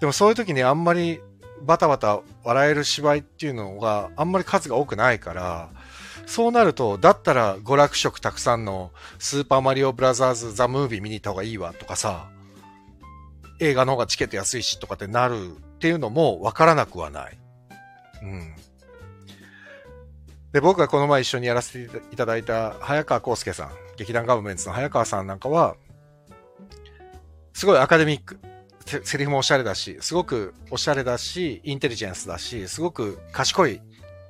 S1: でもそういう時にあんまりバタバタ笑える芝居っていうのがあんまり数が多くないから、そうなると、だったら娯楽色たくさんのスーパーマリオブラザーズザムービー見に行った方がいいわとかさ、映画の方がチケット安いしとかってなるっていうのもわからなくはない。うん。で、僕がこの前一緒にやらせていただいた早川康介さん、劇団ガブメンツの早川さんなんかは、すごいアカデミック。セリフもおしゃれだし、すごくおしゃれだし、インテリジェンスだし、すごく賢い、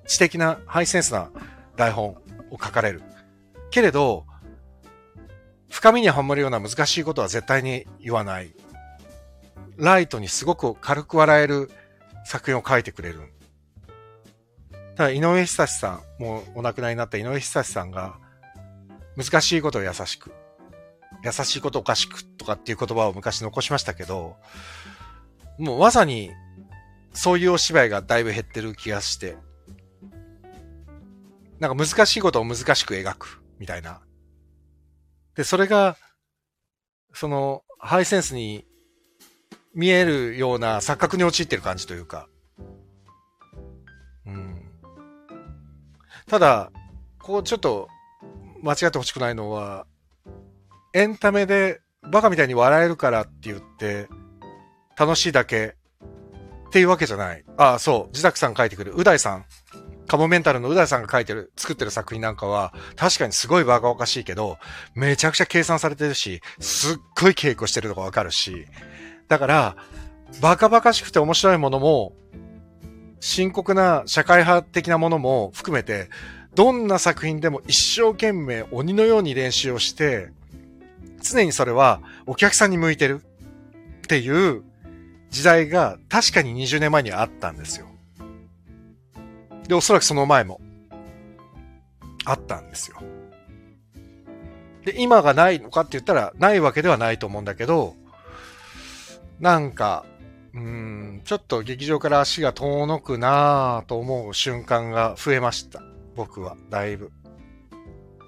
S1: 知的な、ハイセンスな台本を書かれる。けれど、深みにはまるような難しいことは絶対に言わない。ライトにすごく軽く笑える作品を書いてくれる。ただ、井上久志さん、もうお亡くなりになった井上久志さんが、難しいことを優しく、優しいことおかしくとかっていう言葉を昔残しましたけど、もうまさに、そういうお芝居がだいぶ減ってる気がして、なんか難しいことを難しく描く、みたいな。で、それが、その、ハイセンスに見えるような錯覚に陥ってる感じというか。うん。ただ、こうちょっと間違ってほしくないのは、エンタメでバカみたいに笑えるからって言って、楽しいだけっていうわけじゃない。ああ、そう。自宅さん書いてくる。う大さん。カモメンタルのう大さんが書いてる、作ってる作品なんかは、確かにすごいバカおかしいけど、めちゃくちゃ計算されてるし、すっごい稽古してるのがわかるし、だから、バカバカしくて面白いものも、深刻な社会派的なものも含めて、どんな作品でも一生懸命鬼のように練習をして、常にそれはお客さんに向いてるっていう時代が確かに20年前にあったんですよ。で、おそらくその前もあったんですよ。で、今がないのかって言ったらないわけではないと思うんだけど、なんか、うん、ちょっと劇場から足が遠のくなぁと思う瞬間が増えました。僕は、だいぶ。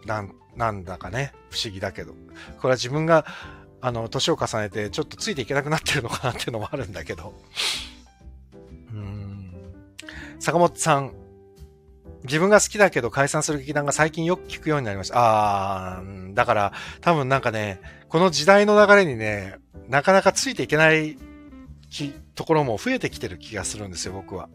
S1: なん、なんだかね、不思議だけど。これは自分が、あの、年を重ねてちょっとついていけなくなってるのかなっていうのもあるんだけど。うん。坂本さん、自分が好きだけど解散する劇団が最近よく聞くようになりました。あー、だから多分なんかね、この時代の流れにね、なかなかついていけないところも増えてきてる気がするんですよ、僕は。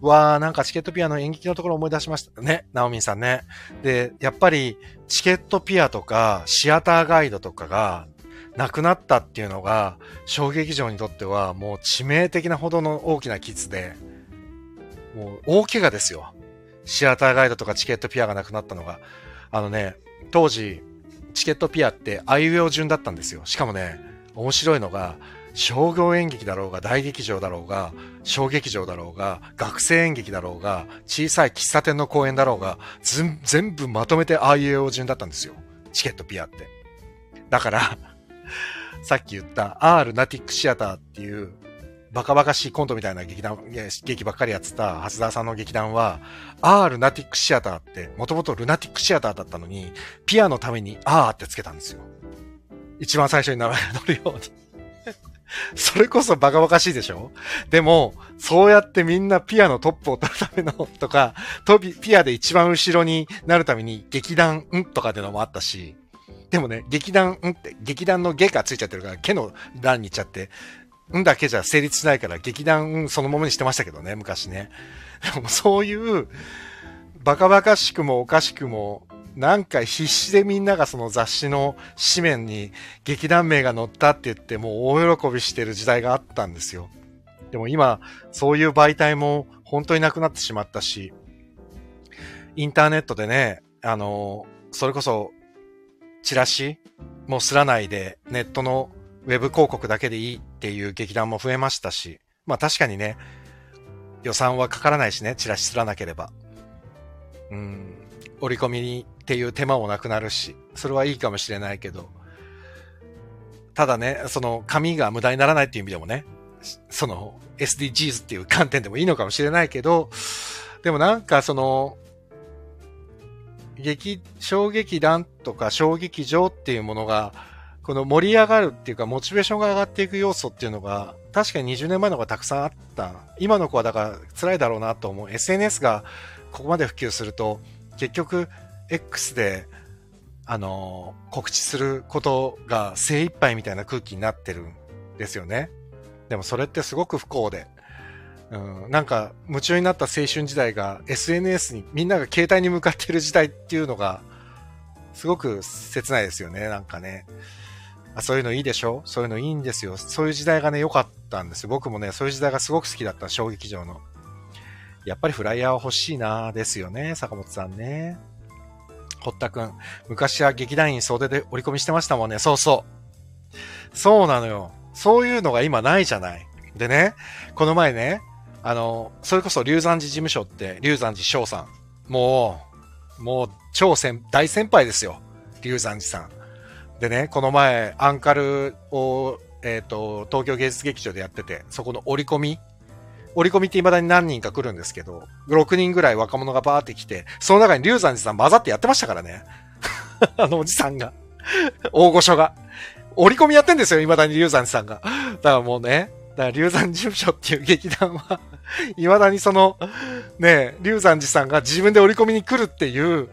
S1: わー、なんかチケットピアの演劇のところ思い出しましたね、ナオミンさんね。で、やっぱりチケットピアとかシアターガイドとかがなくなったっていうのが、小劇場にとってはもう致命的なほどの大きな傷で、もう大怪我ですよ。シアターガイドとかチケットピアがなくなったのが。あのね、当時、チケットピアってあいうえお順だったんですよ。しかもね、面白いのが、商業演劇だろうが、大劇場だろうが、小劇場だろうが、学生演劇だろうが、小さい喫茶店の公演だろうが、全部まとめてあいうえお順だったんですよ。チケットピアって。だからさっき言った R ナティックシアターっていうバカバカしいコントみたいな劇団、劇ばっかりやってた蓮田さんの劇団は、あールナティックシアターって、もともとルナティックシアターだったのに、ピアのためにあーってつけたんですよ。一番最初に名前が載るように。(laughs) それこそバカバカしいでしょ？でも、そうやってみんなピアのトップを取るためのとか、トビ、ピアで一番後ろになるために劇団ん？とかってのもあったし、でもね、劇団ん？って、劇団の下がついちゃってるから、毛の段に行っちゃって、んだけじゃ成立しないから劇団そのままにしてましたけどね、昔ね。でもそういう、バカバカしくもおかしくも、なんか必死でみんながその雑誌の紙面に劇団名が載ったって言ってもう大喜びしてる時代があったんですよ。でも今、そういう媒体も本当になくなってしまったし、インターネットでね、あの、それこそ、チラシもすらないで、ネットのウェブ広告だけでいいっていう劇団も増えましたし、まあ確かにね、予算はかからないしね、チラシすらなければ。うん、折り込みにっていう手間もなくなるし、それはいいかもしれないけど、ただね、その紙が無駄にならないっていう意味でもね、その SDGs っていう観点でもいいのかもしれないけど、でもなんかその、劇、小劇団とか小劇場っていうものが、この盛り上がるっていうか、モチベーションが上がっていく要素っていうのが、確かに20年前の方がたくさんあった。今の子はだから辛いだろうなと思う。SNS がここまで普及すると、結局、X で、あの、告知することが精一杯みたいな空気になってるんですよね。でもそれってすごく不幸で。うん、なんか夢中になった青春時代が SNS にみんなが携帯に向かってる時代っていうのがすごく切ないですよね、なんかね。あそういうのいいでしょ？そういうのいいんですよ。そういう時代がね、良かったんですよ。僕もね、そういう時代がすごく好きだった、衝撃場の。やっぱりフライヤーは欲しいなですよね、坂本さんね。堀田くん。昔は劇団員袖で折り込みしてましたもんね。そうそう。そうなのよ。そういうのが今ないじゃない。でね、この前ね、あの、それこそ龍山寺事務所って、龍山寺翔さん。もう、もう超先、大先輩ですよ。龍山寺さん。でね、この前、アンカルを、えっ、ー、と、東京芸術劇場でやってて、そこの折り込み折り込みって未だに何人か来るんですけど、6人ぐらい若者がバーって来て、その中に龍山寺さん混ざってやってましたからね。(laughs) あのおじさんが。大御所が。折り込みやってんですよ、未だに龍山寺さんが。だからもうね、だから龍山事務所っていう劇団は (laughs) 未だにその、ね、龍山寺さんが自分で折り込みに来るっていう、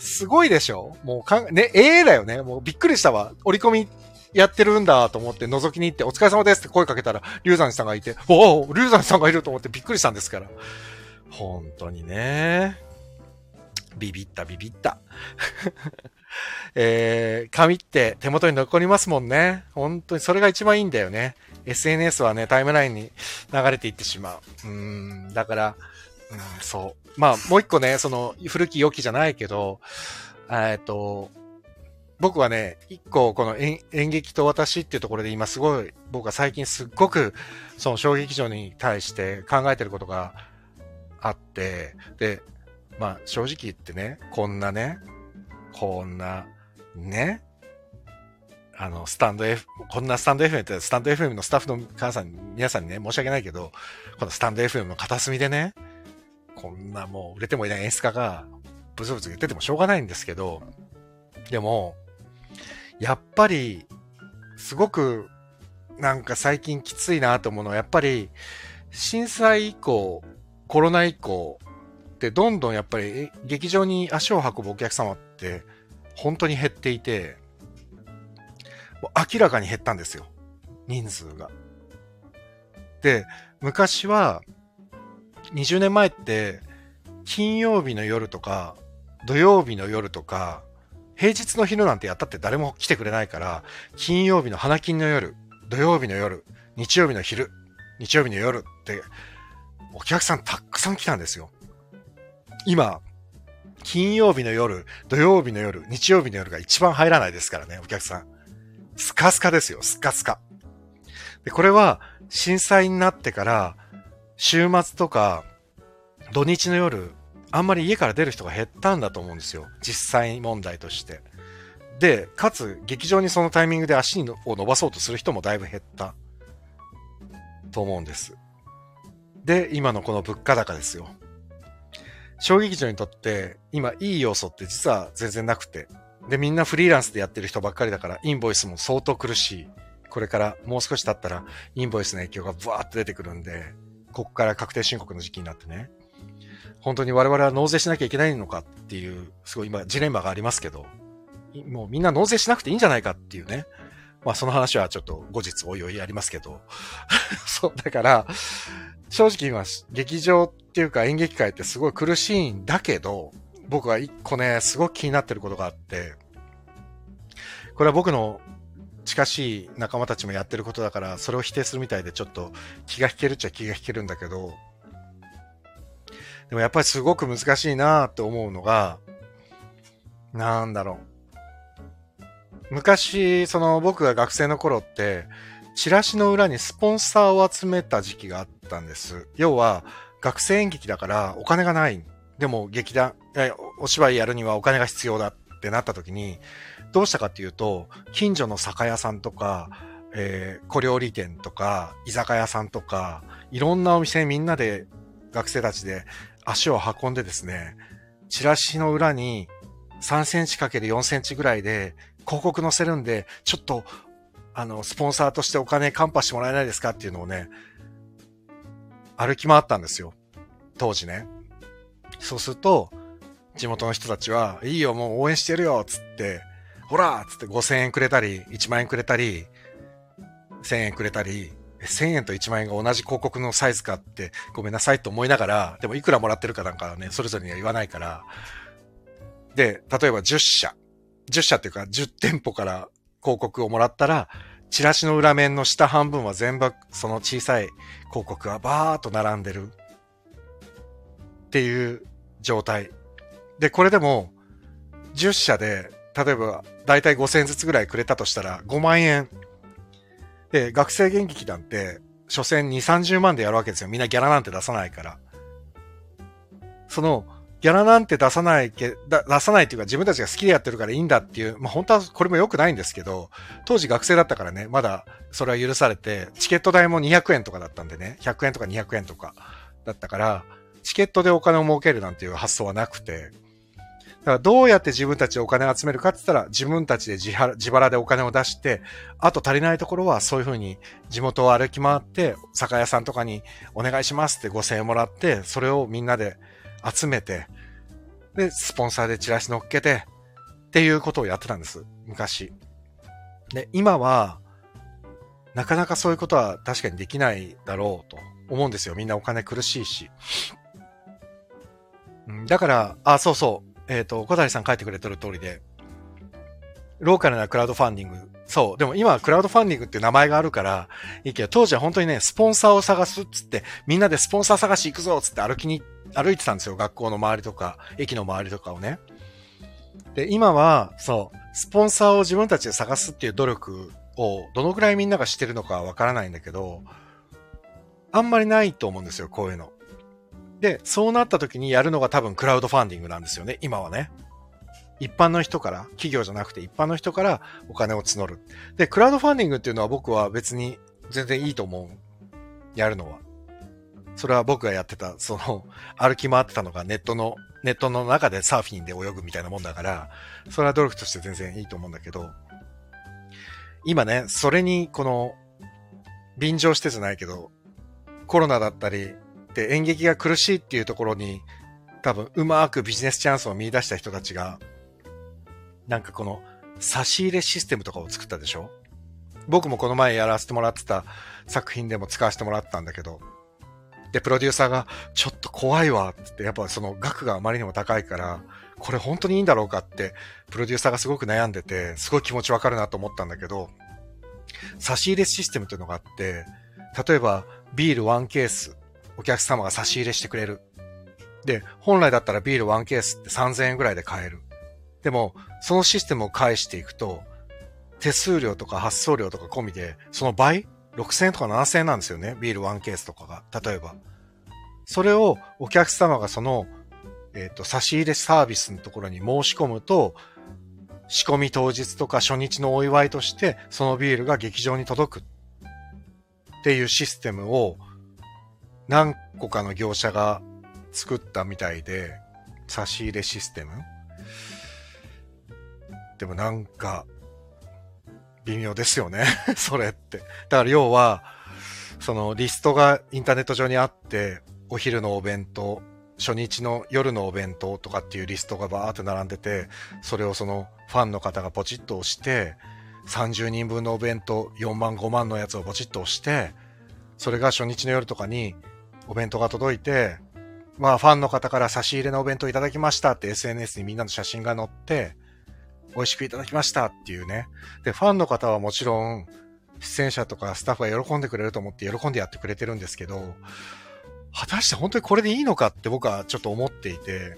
S1: すごいでしょ？もうかん、ね、ええー、だよね。もうびっくりしたわ。折り込みやってるんだと思って覗きに行って、お疲れ様ですって声かけたら、龍山さんがいて、おお龍山さんがいると思ってびっくりしたんですから。本当にね。ビビったビビった。(laughs) えー、紙って手元に残りますもんね。本当にそれが一番いいんだよね。SNS はね、タイムラインに流れていってしまう。うん、だから、うん、そう。まあ、もう一個ね、その、古き良きじゃないけど、えっと、僕はね、一個この演劇と私っていうところで今すごい、僕は最近すっごくその小劇場に対して考えてることがあって、で、まあ正直言ってね、こんなね、こんな、ね、あの、スタンド F、こんなスタンド FM ってスタンド FM のスタッフの皆さん、皆さんにね、申し訳ないけど、このスタンド FM の片隅でね、こんなもう売れてもいない演出家がブツブツ言っててもしょうがないんですけど、でも、やっぱり、すごく、なんか最近きついなと思うのは、やっぱり、震災以降、コロナ以降ってどんどんやっぱり劇場に足を運ぶお客様って本当に減っていて、明らかに減ったんですよ。人数が。で、昔は、20年前って、金曜日の夜とか、土曜日の夜とか、平日の昼なんてやったって誰も来てくれないから、金曜日の花金の夜、土曜日の夜、日曜日の昼、日曜日の夜って、お客さんたくさん来たんですよ。今、金曜日の夜、土曜日の夜、日曜日の夜が一番入らないですからね、お客さん。スカスカですよ、スカスカ。で、これは震災になってから、週末とか土日の夜、あんまり家から出る人が減ったんだと思うんですよ。実際問題として。で、かつ劇場にそのタイミングで足を伸ばそうとする人もだいぶ減ったと思うんです。で、今のこの物価高ですよ。小劇場にとって今いい要素って実は全然なくて、で、みんなフリーランスでやってる人ばっかりだから、インボイスも相当苦しい。これからもう少し経ったら、インボイスの影響がブワーッと出てくるんで、ここから確定申告の時期になってね。本当に我々は納税しなきゃいけないのかっていう、すごい今ジレンマがありますけど、もうみんな納税しなくていいんじゃないかっていうね。まあその話はちょっと後日おいおいやりますけど。(laughs) そう、だから、正直今、劇場っていうか演劇界ってすごい苦しいんだけど、僕は一個ね、すごく気になってることがあって、これは僕の近しい仲間たちもやってることだから、それを否定するみたいでちょっと気が引けるっちゃ気が引けるんだけど、でもやっぱりすごく難しいなって思うのが、なんだろう。昔、その僕が学生の頃って、チラシの裏にスポンサーを集めた時期があったんです。要は、学生演劇だからお金がない。でも劇団、お芝居やるにはお金が必要だってなった時に、どうしたかっていうと、近所の酒屋さんとか、えー、小料理店とか、居酒屋さんとか、いろんなお店みんなで学生たちで足を運んでですね、チラシの裏に3センチ ×4 センチぐらいで広告載せるんで、ちょっと、あの、スポンサーとしてお金カンパしてもらえないですかっていうのをね、歩き回ったんですよ。当時ね。そうすると、地元の人たちは、いいよ、もう応援してるよ、つって、ほらつって5000円くれたり、1万円くれたり、1000円くれたり、1000円と1万円が同じ広告のサイズかってごめんなさいと思いながら、でもいくらもらってるかなんかね、それぞれには言わないから、で、例えば10社、10社っていうか10店舗から広告をもらったら、チラシの裏面の下半分は全部その小さい広告がバーっと並んでる。っていう状態。で、これでも10社で、例えば大体5000円ずつぐらいくれたとしたら5万円で、学生演劇団って、所詮2、30万でやるわけですよ。みんなギャラなんて出さないから。その、ギャラなんて出さないけ、出さないっていうか自分たちが好きでやってるからいいんだっていう、まあ本当はこれも良くないんですけど、当時学生だったからね、まだそれは許されて、チケット代も200円とかだったんでね、100円とか200円とかだったから、チケットでお金を儲けるなんていう発想はなくて、だからどうやって自分たちでお金を集めるかって言ったら、自分たちで自腹でお金を出して、あと足りないところはそういうふうに地元を歩き回って、酒屋さんとかにお願いしますって5000円もらって、それをみんなで集めて、で、スポンサーでチラシ乗っけて、っていうことをやってたんです。昔。で、今は、なかなかそういうことは確かにできないだろうと思うんですよ。みんなお金苦しいし。だから、あ、そうそう。えっ、ー、と、小谷さん書いてくれてる通りで、ローカルなクラウドファンディング。そう。でも今はクラウドファンディングっていう名前があるから、いいけど、当時は本当にね、スポンサーを探すっつって、みんなでスポンサー探し行くぞっつって歩きに歩いてたんですよ。学校の周りとか、駅の周りとかをね。で、今は、そう、スポンサーを自分たちで探すっていう努力をどのくらいみんながしてるのかわからないんだけど、あんまりないと思うんですよ、こういうの。で、そうなった時にやるのが多分クラウドファンディングなんですよね、今はね。一般の人から、企業じゃなくて一般の人からお金を募る。で、クラウドファンディングっていうのは僕は別に全然いいと思う。やるのは。それは僕がやってた、その、歩き回ってたのがネットの、ネットの中でサーフィンで泳ぐみたいなもんだから、それは努力として全然いいと思うんだけど、今ね、それにこの、便乗してじゃないけど、コロナだったり、で演劇が苦しいっていうところに、多分うまくビジネスチャンスを見出した人たちが、なんかこの差し入れシステムとかを作ったでしょ？僕もこの前やらせてもらってた作品でも使わせてもらったんだけど、で、プロデューサーが、ちょっと怖いわ、って、やっぱその額があまりにも高いから、これ本当にいいんだろうかって、プロデューサーがすごく悩んでて、すごい気持ちわかるなと思ったんだけど、差し入れシステムっていうのがあって、例えば、ビール1ケース、お客様が差し入れしてくれる。で、本来だったらビール1ケースって3000円ぐらいで買える。でも、そのシステムを返していくと、手数料とか発送料とか込みで、その倍 ?6000 円とか7000円なんですよね。ビール1ケースとかが。例えば。それをお客様がその、えっ、ー、と、差し入れサービスのところに申し込むと、仕込み当日とか初日のお祝いとして、そのビールが劇場に届くっていうシステムを何個かの業者が作ったみたいで、差し入れシステムでもなんか、微妙ですよね (laughs) それって。だから要は、そのリストがインターネット上にあって、お昼のお弁当、初日の夜のお弁当とかっていうリストがバーって並んでて、それをそのファンの方がポチッと押して、30人分のお弁当、4万5万のやつをポチッと押して、それが初日の夜とかにお弁当が届いて、まあファンの方から差し入れのお弁当いただきましたって SNS にみんなの写真が載って、美味しくいただきましたっていうね。で、ファンの方はもちろん、出演者とかスタッフが喜んでくれると思って喜んでやってくれてるんですけど、果たして本当にこれでいいのかって僕はちょっと思っていて、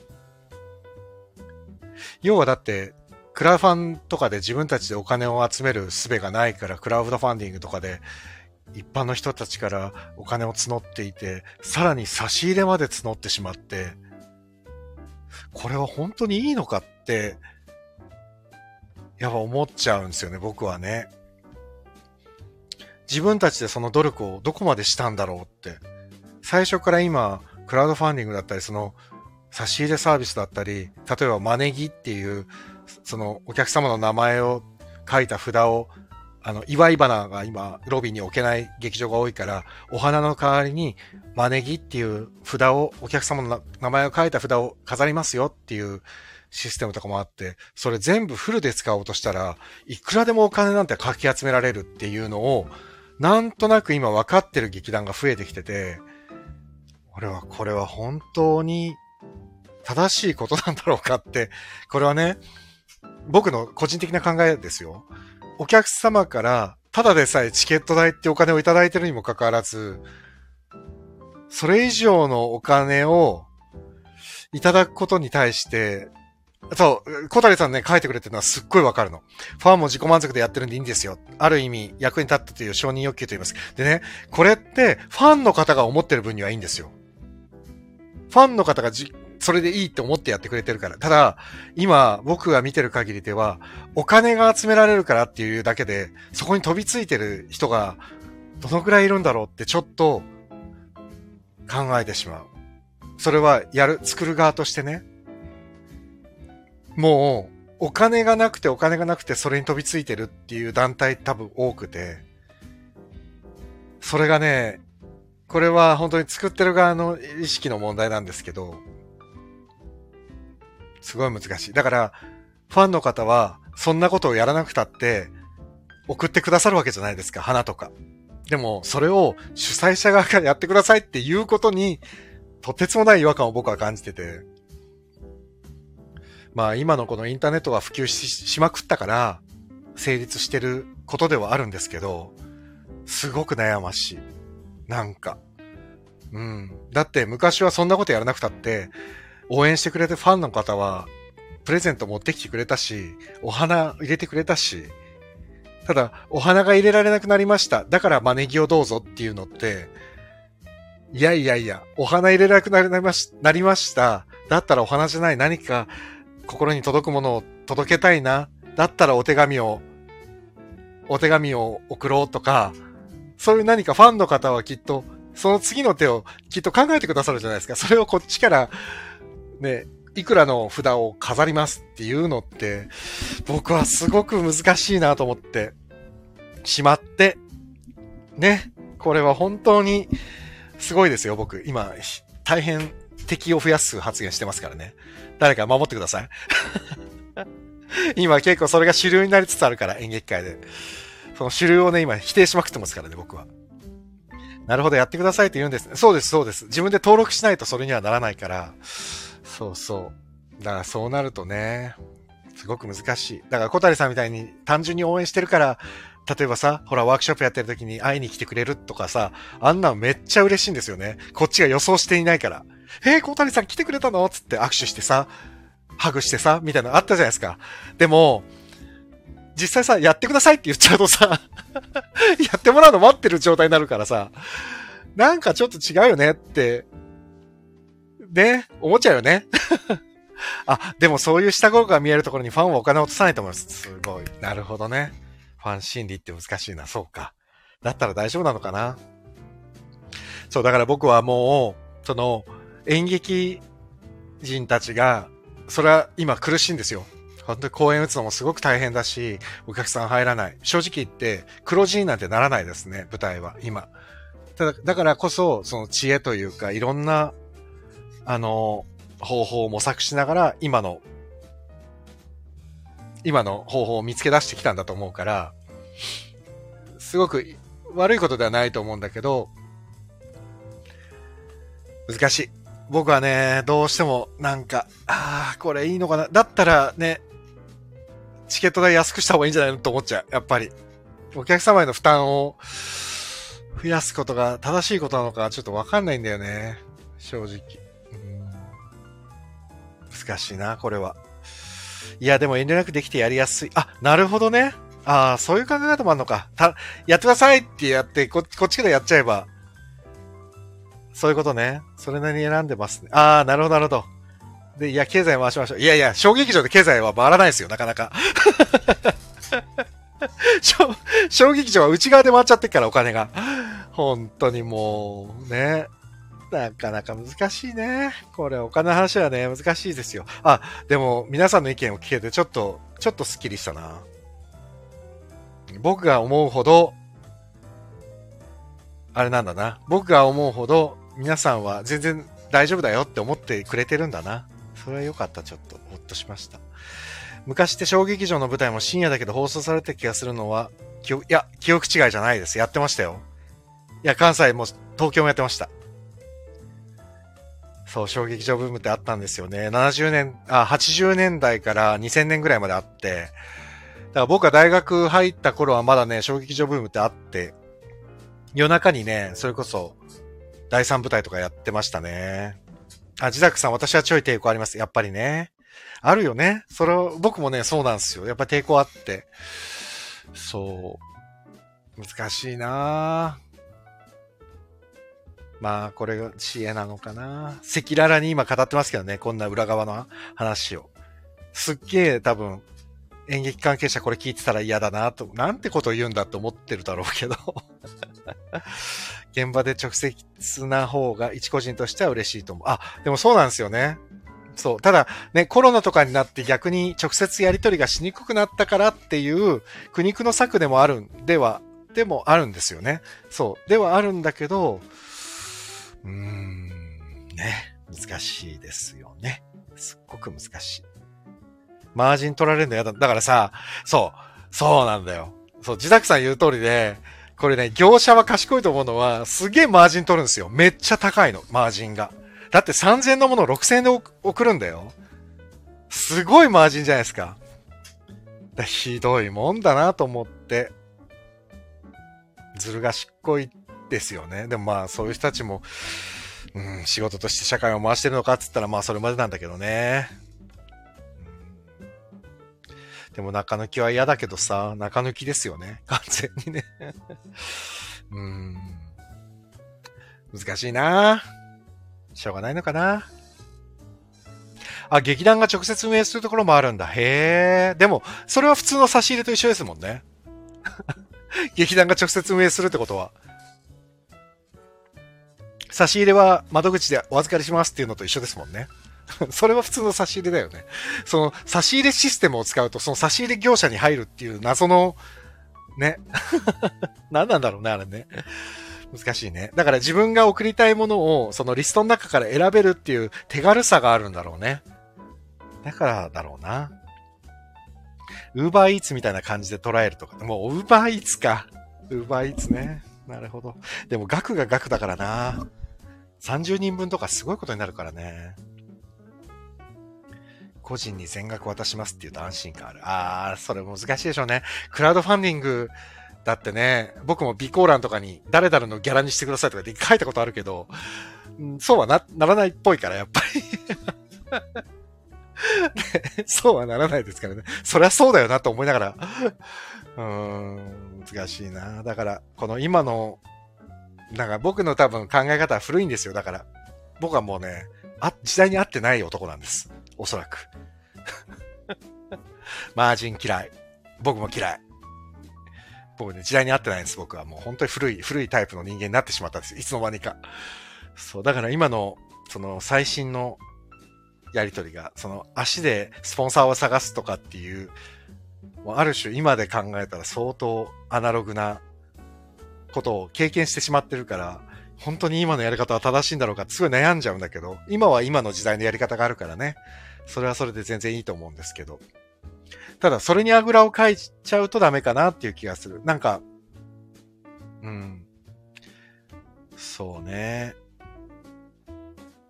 S1: 要はだって、クラファンとかで自分たちでお金を集める術がないから、クラウドファンディングとかで一般の人たちからお金を募っていて、さらに差し入れまで募ってしまって、これは本当にいいのかって、やっぱ思っちゃうんですよね、僕はね。自分たちでその努力をどこまでしたんだろうって。最初から今、クラウドファンディングだったり、その、差し入れサービスだったり、例えばマネギっていう、そのお客様の名前を書いた札を、あの、祝い花が今、ロビーに置けない劇場が多いから、お花の代わりに、マネギっていう札を、お客様の名前を書いた札を飾りますよっていうシステムとかもあって、それ全部フルで使おうとしたらいくらでもお金なんてかき集められるっていうのを、なんとなく今分かってる劇団が増えてきてて、俺はこれは本当に正しいことなんだろうかって、これはね、僕の個人的な考えですよ。お客様からただでさえチケット代ってお金をいただいてるにもかかわらず、それ以上のお金をいただくことに対して、そう、小谷さんね、書いてくれてるのはすっごいわかるの。ファンも自己満足でやってるんでいいんですよ。ある意味、役に立ったという承認欲求と言います。でね、これって、ファンの方が思ってる分にはいいんですよ。ファンの方がじ、それでいいって思ってやってくれてるから。ただ、今、僕が見てる限りでは、お金が集められるからっていうだけで、そこに飛びついてる人が、どのくらいいるんだろうってちょっと、考えてしまう。それは、やる、作る側としてね。もう、お金がなくてお金がなくてそれに飛びついてるっていう団体多分多くて、それがね、これは本当に作ってる側の意識の問題なんですけど、すごい難しい。だから、ファンの方は、そんなことをやらなくたって、送ってくださるわけじゃないですか、花とか。でも、それを主催者側からやってくださいっていうことに、とてつもない違和感を僕は感じてて、まあ今のこのインターネットが普及しまくったから成立してることではあるんですけど、すごく悩ましい。なんか。うん。だって昔はそんなことやらなくたって、応援してくれてファンの方は、プレゼント持ってきてくれたし、お花入れてくれたし、ただ、お花が入れられなくなりました。だから招きをどうぞっていうのって、いやいやいや、お花入れなくなりましなりました。だったらお花じゃない何か心に届くものを届けたいな。だったらお手紙を、お手紙を送ろうとか、そういう何かファンの方はきっと、その次の手をきっと考えてくださるじゃないですか。それをこっちから、ね、いくらの札を飾りますっていうのって、僕はすごく難しいなと思ってしまって、ね、これは本当にすごいですよ、僕。今、大変敵を増やす発言してますからね。誰か守ってください。(laughs) 今結構それが主流になりつつあるから、演劇界で。その主流をね、今否定しまくってますからね、僕は。なるほど、やってくださいって言うんですね。そうです、そうです。自分で登録しないとそれにはならないから。そうそう。だからそうなるとね、すごく難しい。だから小谷さんみたいに単純に応援してるから、例えばさ、ほら、ワークショップやってる時に会いに来てくれるとかさ、あんなのめっちゃ嬉しいんですよね。こっちが予想していないから。えー、小谷さん来てくれたのつって握手してさ、ハグしてさ、みたいなのあったじゃないですか。でも、実際さ、やってくださいって言っちゃうとさ (laughs) やってもらうの待ってる状態になるからさ、なんかちょっと違うよねってね、思っちゃうよね。(laughs) あ、でもそういう下心が見えるところにファンはお金を落とさないと思います。すごい。なるほどね。ファン心理って難しいな。そうか。だったら大丈夫なのかな。そう、だから僕はもう、その、演劇人たちが、それは今苦しいんですよ。本当に公演打つのもすごく大変だし、お客さん入らない。正直言って、黒字になんてならないですね、舞台は、今。ただ、だからこそ、その知恵というか、いろんなあの、方法を模索しながら、今の、今の方法を見つけ出してきたんだと思うから、すごく悪いことではないと思うんだけど、難しい。僕はね、どうしてもなんか、ああ、これいいのかな。だったらね、チケット代安くした方がいいんじゃないのと思っちゃう。やっぱり。お客様への負担を増やすことが正しいことなのかちょっとわかんないんだよね。正直。難しいな、これは。いや、でも遠慮なくできてやりやすい。あ、なるほどね。ああ、そういう考え方もあるのか。た、やってくださいってやってこ、こっちからやっちゃえば。そういうことね。それなりに選んでますね。ああ、なるほど、なるほど。で、いや、経済回しましょう。いやいや、小劇場で経済は回らないですよ、なかなか。(laughs) 小、小劇場は内側で回っちゃってっから、お金が。本当にもう、ね。なかなか難しいね。これ、お金の話はね、難しいですよ。あ、でも、皆さんの意見を聞けて、ちょっと、ちょっとスッキリしたな。僕が思うほど、あれなんだな。僕が思うほど、皆さんは全然大丈夫だよって思ってくれてるんだな。それは良かった。ちょっと、ほっとしました。昔って小劇場の舞台も深夜だけど放送されてた気がするのは、いや、記憶違いじゃないです。やってましたよ。いや、関西も東京もやってました。そう、小劇場ブームってあったんですよね。70年、あ、80年代から2000年ぐらいまであって、だから僕が大学入った頃はまだね、小劇場ブームってあって、夜中にね、それこそ、第三舞台とかやってましたね。あ、自宅さん、私はちょい抵抗あります。やっぱりね。あるよね。それを、僕もね、そうなんですよ。やっぱ抵抗あって。そう。難しいなぁ。まあ、これが知恵なのかな。赤裸々に今語ってますけどね、こんな裏側の話を。すっげえ多分、演劇関係者これ聞いてたら嫌だなと、なんてことを言うんだって思ってるだろうけど (laughs) 現場で直接な方が一個人としては嬉しいと思う。あ、でもそうなんですよね。そう。ただ、ね、コロナとかになって逆に直接やり取りがしにくくなったからっていう苦肉の策でもあるんでは、でもあるんですよね。そう。ではあるんだけど、うーん、ね。難しいですよね。すっごく難しい。マージン取られるの嫌だ。だからさ、そう、そうなんだよ。そう、自宅さん言う通りで、これね、業者は賢いと思うのは、すげえマージン取るんですよ。めっちゃ高いの、マージンが。だって3000のものを6000円で送るんだよ。すごいマージンじゃないですか。ひどいもんだなと思って。ずる賢いですよね。でもまあ、そういう人たちもうん、仕事として社会を回してるのかっつったらまあそれまでなんだけどね。でも中抜きは嫌だけどさ、中抜きですよね。完全にね。(laughs) うん。難しいなしょうがないのかなあ、劇団が直接運営するところもあるんだ。へえ。でも、それは普通の差し入れと一緒ですもんね。(laughs) 劇団が直接運営するってことは。差し入れは窓口でお預かりしますっていうのと一緒ですもんね。(laughs) それは普通の差し入れだよね。その差し入れシステムを使うと、その差し入れ業者に入るっていう謎の、ね。(laughs) 何なんだろうね、あれね。難しいね。だから自分が送りたいものを、そのリストの中から選べるっていう手軽さがあるんだろうね。だからだろうな。ウーバーイーツみたいな感じで捉えるとか。もうウーバーイーツか。ウーバーイーツね。なるほど。でも額が額だからな。30人分とかすごいことになるからね。個人に全額渡しますって言うと安心感ある。あー、それ難しいでしょうね。クラウドファンディングだってね、僕も備考欄とかに誰々のギャラにしてくださいとかって書いたことあるけど、そうはな、ならないっぽいから、やっぱりねそうはならないですからね。そりゃそうだよなと思いながら。うーん、難しいな。だから、この今の、なんか僕の多分考え方は古いんですよ。だから、僕はもうね、あ、時代に合ってない男なんです。おそらく。(laughs) マージン嫌い。僕も嫌い。僕ね、時代に合ってないんです、僕は。もう本当に古い、古いタイプの人間になってしまったんですいつの間にか。そう、だから今の、その最新のやりとりが、その足でスポンサーを探すとかっていう、もうある種今で考えたら相当アナログなことを経験してしまってるから、本当に今のやり方は正しいんだろうかすごい悩んじゃうんだけど、今は今の時代のやり方があるからね、それはそれで全然いいと思うんですけど。ただ、それにあぐらをかいちゃうとダメかなっていう気がする。なんか、うん。そうね。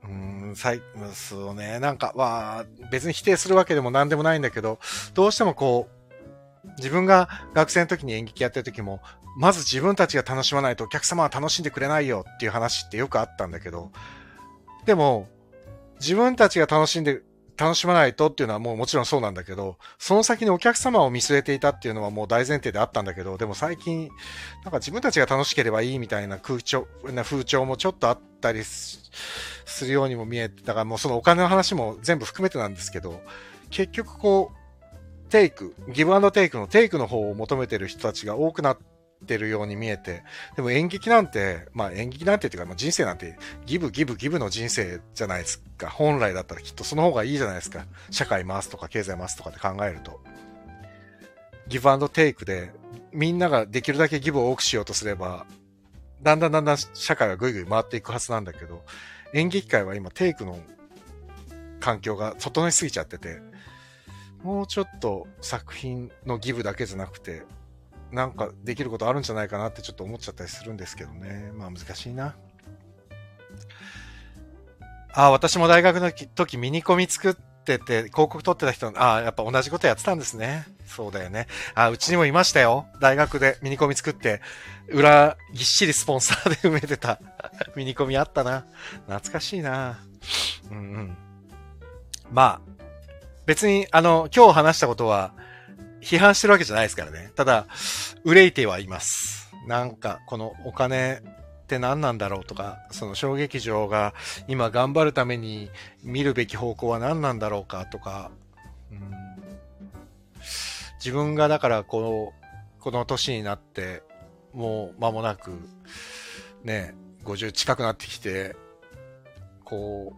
S1: うん、さい、そうね。なんか、わ別に否定するわけでも何でもないんだけど、どうしてもこう、自分が学生の時に演劇やってる時も、まず自分たちが楽しまないとお客様は楽しんでくれないよっていう話ってよくあったんだけど、でも、自分たちが楽しんで楽しまないとっていうのはもうもちろんそうなんだけど、その先にお客様を見据えていたっていうのはもう大前提であったんだけど、でも最近、なんか自分たちが楽しければいいみたいな空調、な風潮もちょっとあったりするようにも見えて、だからもうそのお金の話も全部含めてなんですけど、結局こう、テイク、ギブアンドテイクのテイクの方を求めてる人たちが多くなって、てるように見えて、でも演劇なんて、まあ演劇なんてっていうか、まあ、人生なんてギブギブギブの人生じゃないですか。本来だったらきっとその方がいいじゃないですか。社会回すとか経済回すとかって考えると。ギブアンドテイクで、みんなができるだけギブを多くしようとすれば、だんだんだんだん社会はぐいぐい回っていくはずなんだけど、演劇界は今テイクの環境が整いすぎちゃってて、もうちょっと作品のギブだけじゃなくて、なんかできることあるんじゃないかなってちょっと思っちゃったりするんですけどね。まあ難しいな。ああ、私も大学の時ミニコミ作ってて、広告撮ってた人、ああ、やっぱ同じことやってたんですね。そうだよね。ああ、うちにもいましたよ。大学でミニコミ作って、裏ぎっしりスポンサーで埋めてた (laughs) ミニコミあったな。懐かしいな。うんうん。まあ、別に、あの、今日話したことは、批判してるわけじゃないですからね。ただ、憂いてはいます。なんか、このお金って何なんだろうとか、その小劇場が今頑張るために見るべき方向は何なんだろうかとか、うん、自分がだからこの、この年になって、もう間もなく、ね、50近くなってきて、こ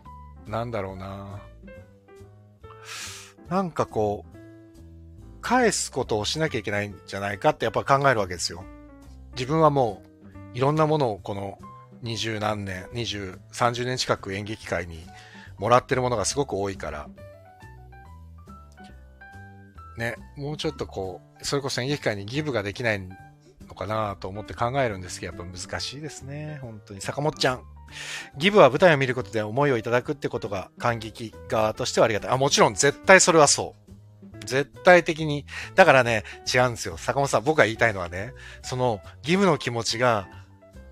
S1: う、なんだろうな。なんかこう、返すことをしなきゃいけないんじゃないかってやっぱ考えるわけですよ。自分はもういろんなものをこの二十何年、二十、三十年近く演劇界にもらってるものがすごく多いから、ね、もうちょっとこう、それこそ演劇界にギブができないのかなと思って考えるんですけど、やっぱ難しいですね。本当に。坂本ちゃん。ギブは舞台を見ることで思いをいただくってことが感激側としてはありがたい。あ、もちろん絶対それはそう。絶対的に。だからね、違うんですよ。坂本さん、僕が言いたいのはね、その、義務の気持ちが、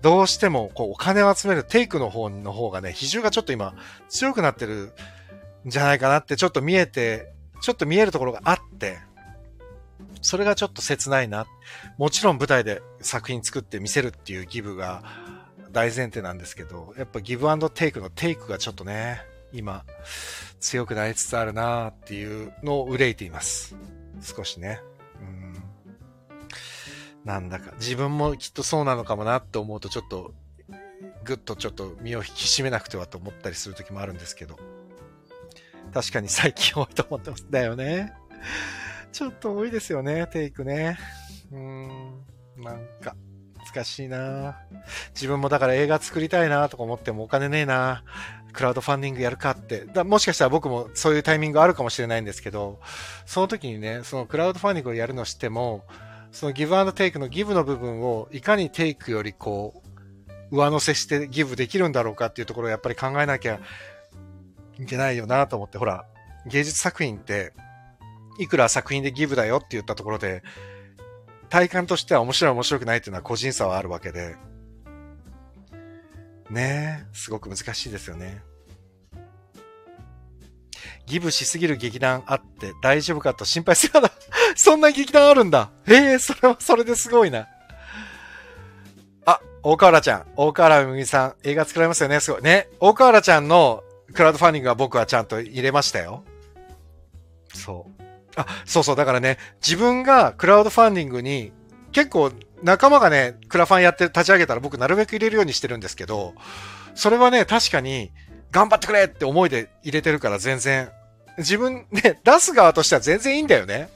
S1: どうしても、こう、お金を集めるテイクの方の方がね、比重がちょっと今、強くなってるんじゃないかなって、ちょっと見えて、ちょっと見えるところがあって、それがちょっと切ないな。もちろん舞台で作品作って見せるっていうギブが大前提なんですけど、やっぱギブアンドテイクのテイクがちょっとね、今、強くなりつつあるなっていうのを憂いています。少しね。うん。なんだか、自分もきっとそうなのかもなって思うとちょっと、ぐっとちょっと身を引き締めなくてはと思ったりする時もあるんですけど。確かに最近多いと思ってます。だよね。ちょっと多いですよね、テイクね。うーん、なんか、難しいな自分もだから映画作りたいなとか思ってもお金ねえなクラウドファンディングやるかって。だもしかしたら僕もそういうタイミングあるかもしれないんですけど、その時にね、そのクラウドファンディングをやるのしても、そのギブアンドテイクのギブの部分をいかにテイクよりこう、上乗せしてギブできるんだろうかっていうところをやっぱり考えなきゃいけないよなと思って、ほら、芸術作品っていくら作品でギブだよって言ったところで、体感としては面白い面白くないっていうのは個人差はあるわけで、ねえ、すごく難しいですよね。ギブしすぎる劇団あって大丈夫かと心配するだ。(laughs) そんな劇団あるんだ。ええー、それはそれですごいな。あ、大河原ちゃん。大河原むさん。映画作られますよね。すごい。ね。大河原ちゃんのクラウドファンディングは僕はちゃんと入れましたよ。そう。あ、そうそう、だからね、自分がクラウドファンディングに、結構仲間がね、クラファンやって立ち上げたら僕なるべく入れるようにしてるんですけど、それはね、確かに、頑張ってくれって思いで入れてるから全然、自分ね、出す側としては全然いいんだよね。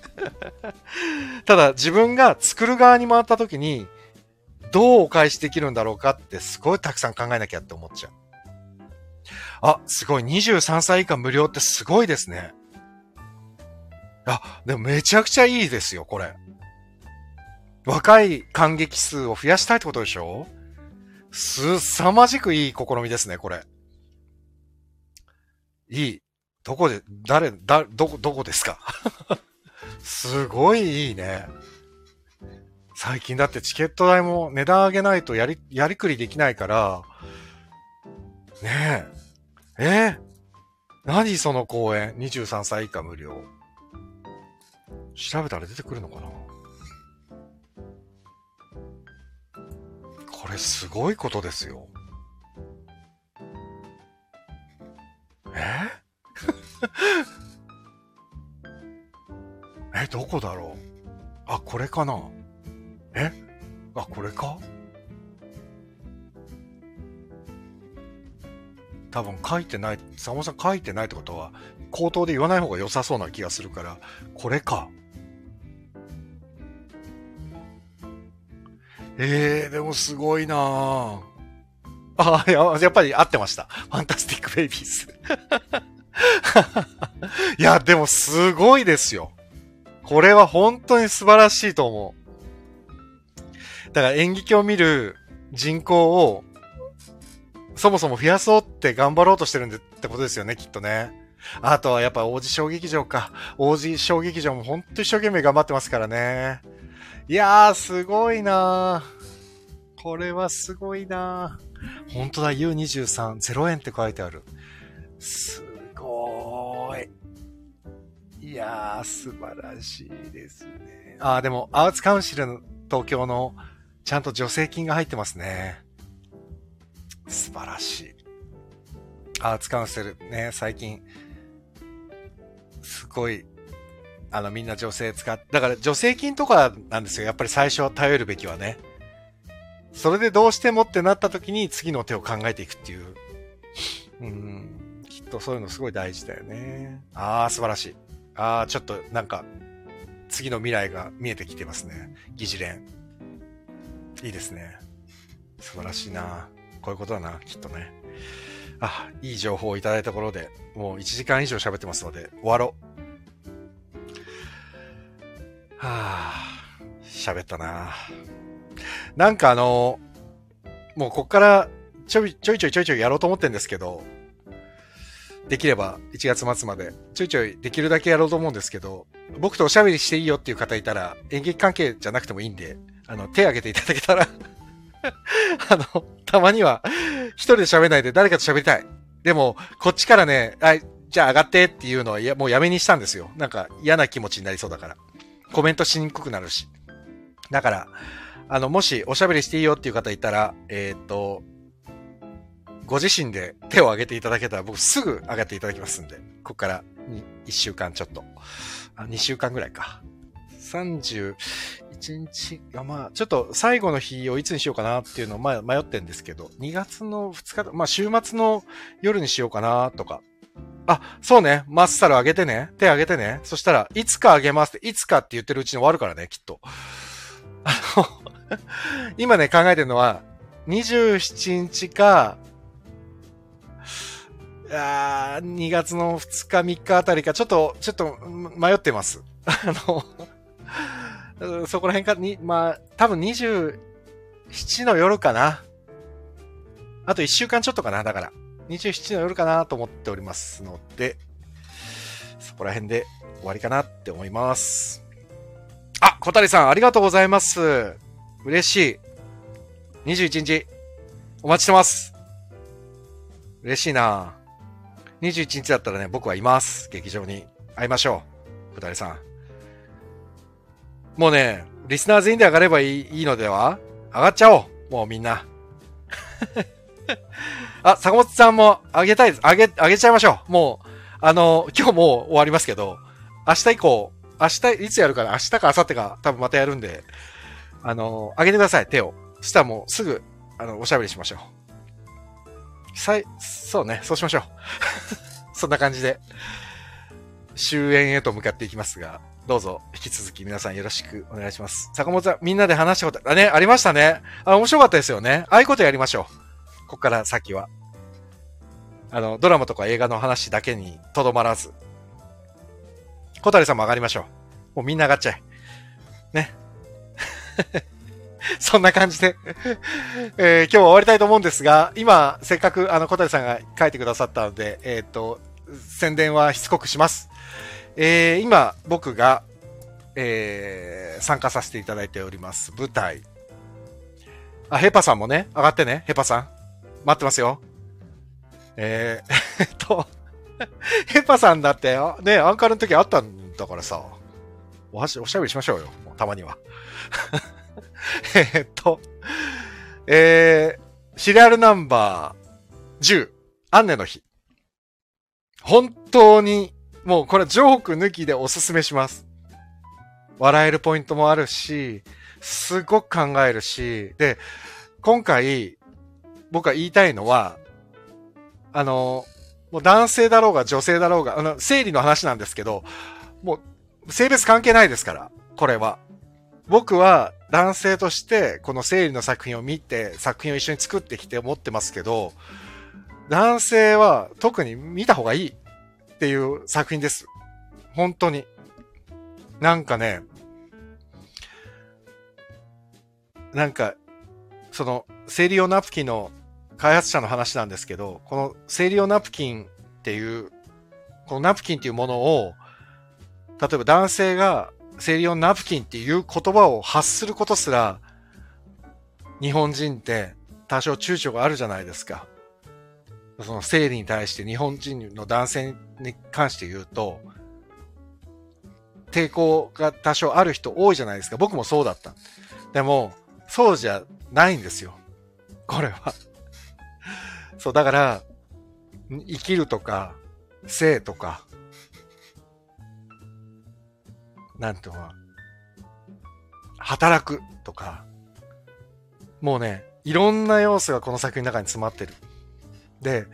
S1: (laughs) ただ自分が作る側に回った時に、どうお返しできるんだろうかってすごいたくさん考えなきゃって思っちゃう。あ、すごい。23歳以下無料ってすごいですね。あ、でもめちゃくちゃいいですよ、これ。若い感激数を増やしたいってことでしょ？すさまじくいい試みですね、これ。いい。どこで、誰、だ、どこ、どこですか？(laughs) すごいいいね。最近だってチケット代も値段上げないとやり、やりくりできないから、ねえ。え？ー、何その公演 ?23 歳以下無料。調べたら出てくるのかな？これすごいことですよ。え？(laughs) え、どこだろう？あ、これかな？え？あ、これか？多分書いてない、さもさん書いてないってことは、口頭で言わない方が良さそうな気がするから、これか。ええー、でもすごいなあや、やっぱり合ってました。ファンタスティックベイビーズ。(laughs) いや、でもすごいですよ。これは本当に素晴らしいと思う。だから演劇を見る人口をそもそも増やそうって頑張ろうとしてるんでってことですよね、きっとね。あとはやっぱ王子小劇場か。王子小劇場もほんと一生懸命頑張ってますからね。いやー、すごいなー。これはすごいなー。ほんとだ、U23、0円って書いてある。すごーい。いやー、素晴らしいですね。あー、でも、アーツカウンシルの東京の、ちゃんと助成金が入ってますね。素晴らしい。アーツカウンセルね、最近、すごいあの、みんな女性使って、だから助成金とかなんですよ。やっぱり最初は頼るべきはね。それでどうしてもってなった時に次の手を考えていくっていう。うん。きっとそういうのすごい大事だよね。ああ、素晴らしい。ああ、ちょっとなんか、次の未来が見えてきてますね。議事連。いいですね。素晴らしいな。こういうことだな、きっとね。あ、いい情報をいただいたところで、もう1時間以上喋ってますので、終わろう。はあ、喋ったな。なんかあの、もうこっからちょいちょいちょいちょいちょいやろうと思ってんですけど、できれば1月末までちょいちょいできるだけやろうと思うんですけど、僕とおしゃべりしていいよっていう方いたら演劇関係じゃなくてもいいんで、あの、手挙げていただけたら (laughs) あの、たまには、一人で喋んないで誰かと喋りたい。でも、こっちからね、あ、じゃあ上がってっていうのは、いや、もうやめにしたんですよ。なんか嫌な気持ちになりそうだから。コメントしにくくなるし。だから、あの、もしおしゃべりしていいよっていう方いたら、えっ、と、ご自身で手を挙げていただけたら僕すぐ上がっていただきますんで、ここから1週間ちょっと。あ、2週間ぐらいか。31日がまあ、ちょっと最後の日をいつにしようかなっていうのを迷ってんですけど、2月の2日、まあ週末の夜にしようかなとか。あ、そうね。マッサル上げてね。手上げてね。そしたら、いつか上げますって、いつかって言ってるうちに終わるからね、きっと。あの (laughs) 今ね、考えてるのは、27日か、あ2月の2日3日あたりか、ちょっと、ちょっと迷ってます。あの、そこら辺かに、まあ、多分27の夜かな。あと1週間ちょっとかな、だから。27の夜かなと思っておりますので、そこら辺で終わりかなって思います。あ、小谷さん、ありがとうございます。嬉しい。21日、お待ちしてます。嬉しいな21日だったらね、僕はいます。劇場に。会いましょう。小谷さん。もうね、リスナー全員で上がればいいのでは？上がっちゃおう。もうみんな。(laughs) あ、坂本さんも上げたいです。上げ、上げちゃいましょう。もう、あの、今日もう終わりますけど、明日以降、明日、いつやるかな？明日か明後日か多分またやるんで、あの、上げてください、手を。そしたらもうすぐ、あの、おしゃべりしましょう。さい、そうね、そうしましょう。(laughs) そんな感じで、終焉へと向かっていきますが、どうぞ引き続き皆さんよろしくお願いします。坂本さん、みんなで話したこと、あ、ね、ありましたね。あ、面白かったですよね。ああいうことやりましょう。こっから先は。あの、ドラマとか映画の話だけにとどまらず。小谷さんも上がりましょう。もうみんな上がっちゃえ。ね。(laughs) そんな感じで (laughs) えー、今日は終わりたいと思うんですが、今、せっかくあの小谷さんが書いてくださったので、えっ、と、宣伝はしつこくします。えー、今、僕が、えー、参加させていただいております舞台。あ、ヘパさんもね、上がってね、ヘパさん。待ってますよ。えー、(laughs) えっと、ヘパさんだって。ね、アンカルの時あったんだからさ、おはし、おしゃべりしましょうよ。たまには。(laughs) えっと、えー、シリアルナンバー10、アンネの日。本当に、もうこれジョーク抜きでおすすめします。笑えるポイントもあるし、すごく考えるし、で、今回、僕が言いたいのは、あの、もう男性だろうが女性だろうが、あの、生理の話なんですけど、もう、性別関係ないですから、これは。僕は男性としてこの生理の作品を見て作品を一緒に作ってきて思ってますけど、男性は特に見た方がいいっていう作品です。本当に。なんかね、なんか、その、生理用ナプキンの開発者の話なんですけど、この生理用ナプキンっていう、このナプキンっていうものを、例えば男性が生理用ナプキンっていう言葉を発することすら、日本人って多少躊躇があるじゃないですか。その生理に対して日本人の男性に関して言うと、抵抗が多少ある人多いじゃないですか。僕もそうだった。でも、そうじゃないんですよ。これは。そう、だから、生きるとか、生とか、なんとか、働くとか、もうね、いろんな要素がこの作品の中に詰まってる。で、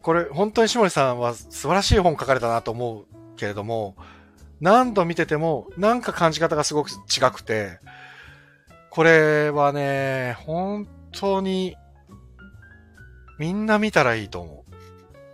S1: これ本当に下森さんは素晴らしい本書かれたなと思うけれども、何度見ててもなんか感じ方がすごく違くて、これはね、本当にみんな見たらいいと思う。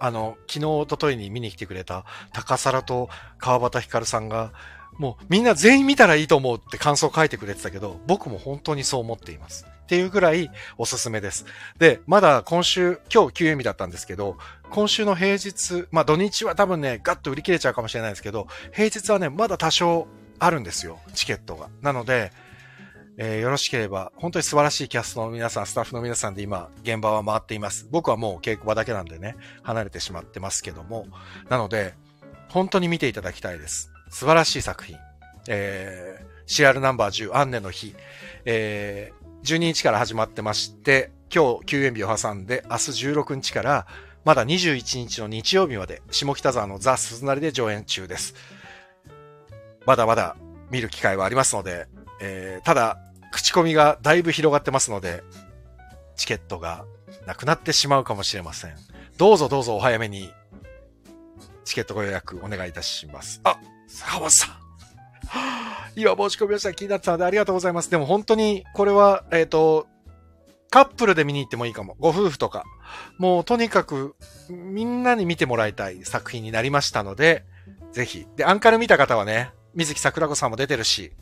S1: あの、昨日、おとといに見に来てくれた高皿と川端光さんがもうみんな全員見たらいいと思うって感想を書いてくれてたけど、僕も本当にそう思っています。っていうぐらいおすすめです。で、まだ今週、今日休園日だったんですけど、今週の平日、まあ土日は多分ね、ガッと売り切れちゃうかもしれないですけど、平日はね、まだ多少あるんですよ、チケットが。なので、えー、よろしければ、本当に素晴らしいキャストの皆さん、スタッフの皆さんで今、現場は回っています。僕はもう稽古場だけなんでね、離れてしまってますけども。なので、本当に見ていただきたいです。素晴らしい作品。えー、CR ナンバー10、アンネの日。えー、12日から始まってまして、今日休園日を挟んで、明日16日から、まだ21日の日曜日まで、下北沢のザ・鈴なりで上演中です。まだまだ見る機会はありますので、えー、ただ、口コミがだいぶ広がってますので、チケットがなくなってしまうかもしれません。どうぞどうぞお早めに、チケットご予約お願いいたします。あ、坂本さん。今申し込みました。気になってたのでありがとうございます。でも本当に、これは、えっ、ー、と、カップルで見に行ってもいいかも。ご夫婦とか。もうとにかくみんなに見てもらいたい作品になりましたので、ぜひ。で、アンカル見た方はね、水木桜子さんも出てるし、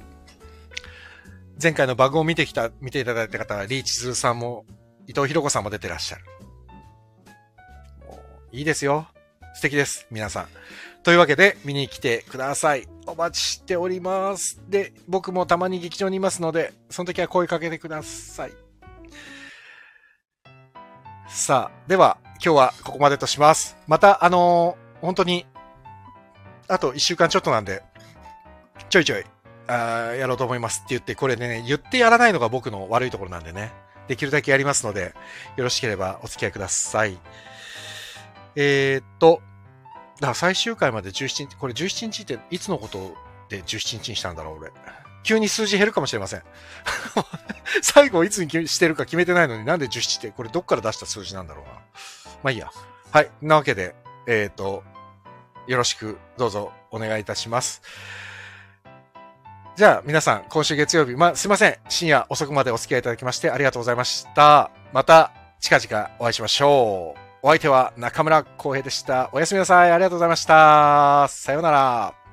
S1: 前回のバグを見てきた、見ていただいた方は、リーチズーさんも、伊藤博子さんも出てらっしゃる。いいですよ。素敵です。皆さん。というわけで、見に来てください。お待ちしております。で、僕もたまに劇場にいますので、その時は声かけてください。さあ、では、今日はここまでとします。また、あのー、本当に、あと1週間ちょっとなんで、ちょいちょいあやろうと思いますって言って、これね、言ってやらないのが僕の悪いところなんでね。できるだけやりますので、よろしければお付き合いください。えー、っと、だから最終回まで17日、これ17日っていつのことで17日にしたんだろう、俺。急に数字減るかもしれません。(laughs) 最後いつにしてるか決めてないのになんで17って、これどっから出した数字なんだろうな。まあいいや。はい。なわけで、えっ、と、よろしくどうぞお願いいたします。じゃあ皆さん、今週月曜日、まあ、すいません。深夜遅くまでお付き合いいただきましてありがとうございました。また近々お会いしましょう。お相手は中村浩平でした。おやすみなさい。ありがとうございました。さようなら。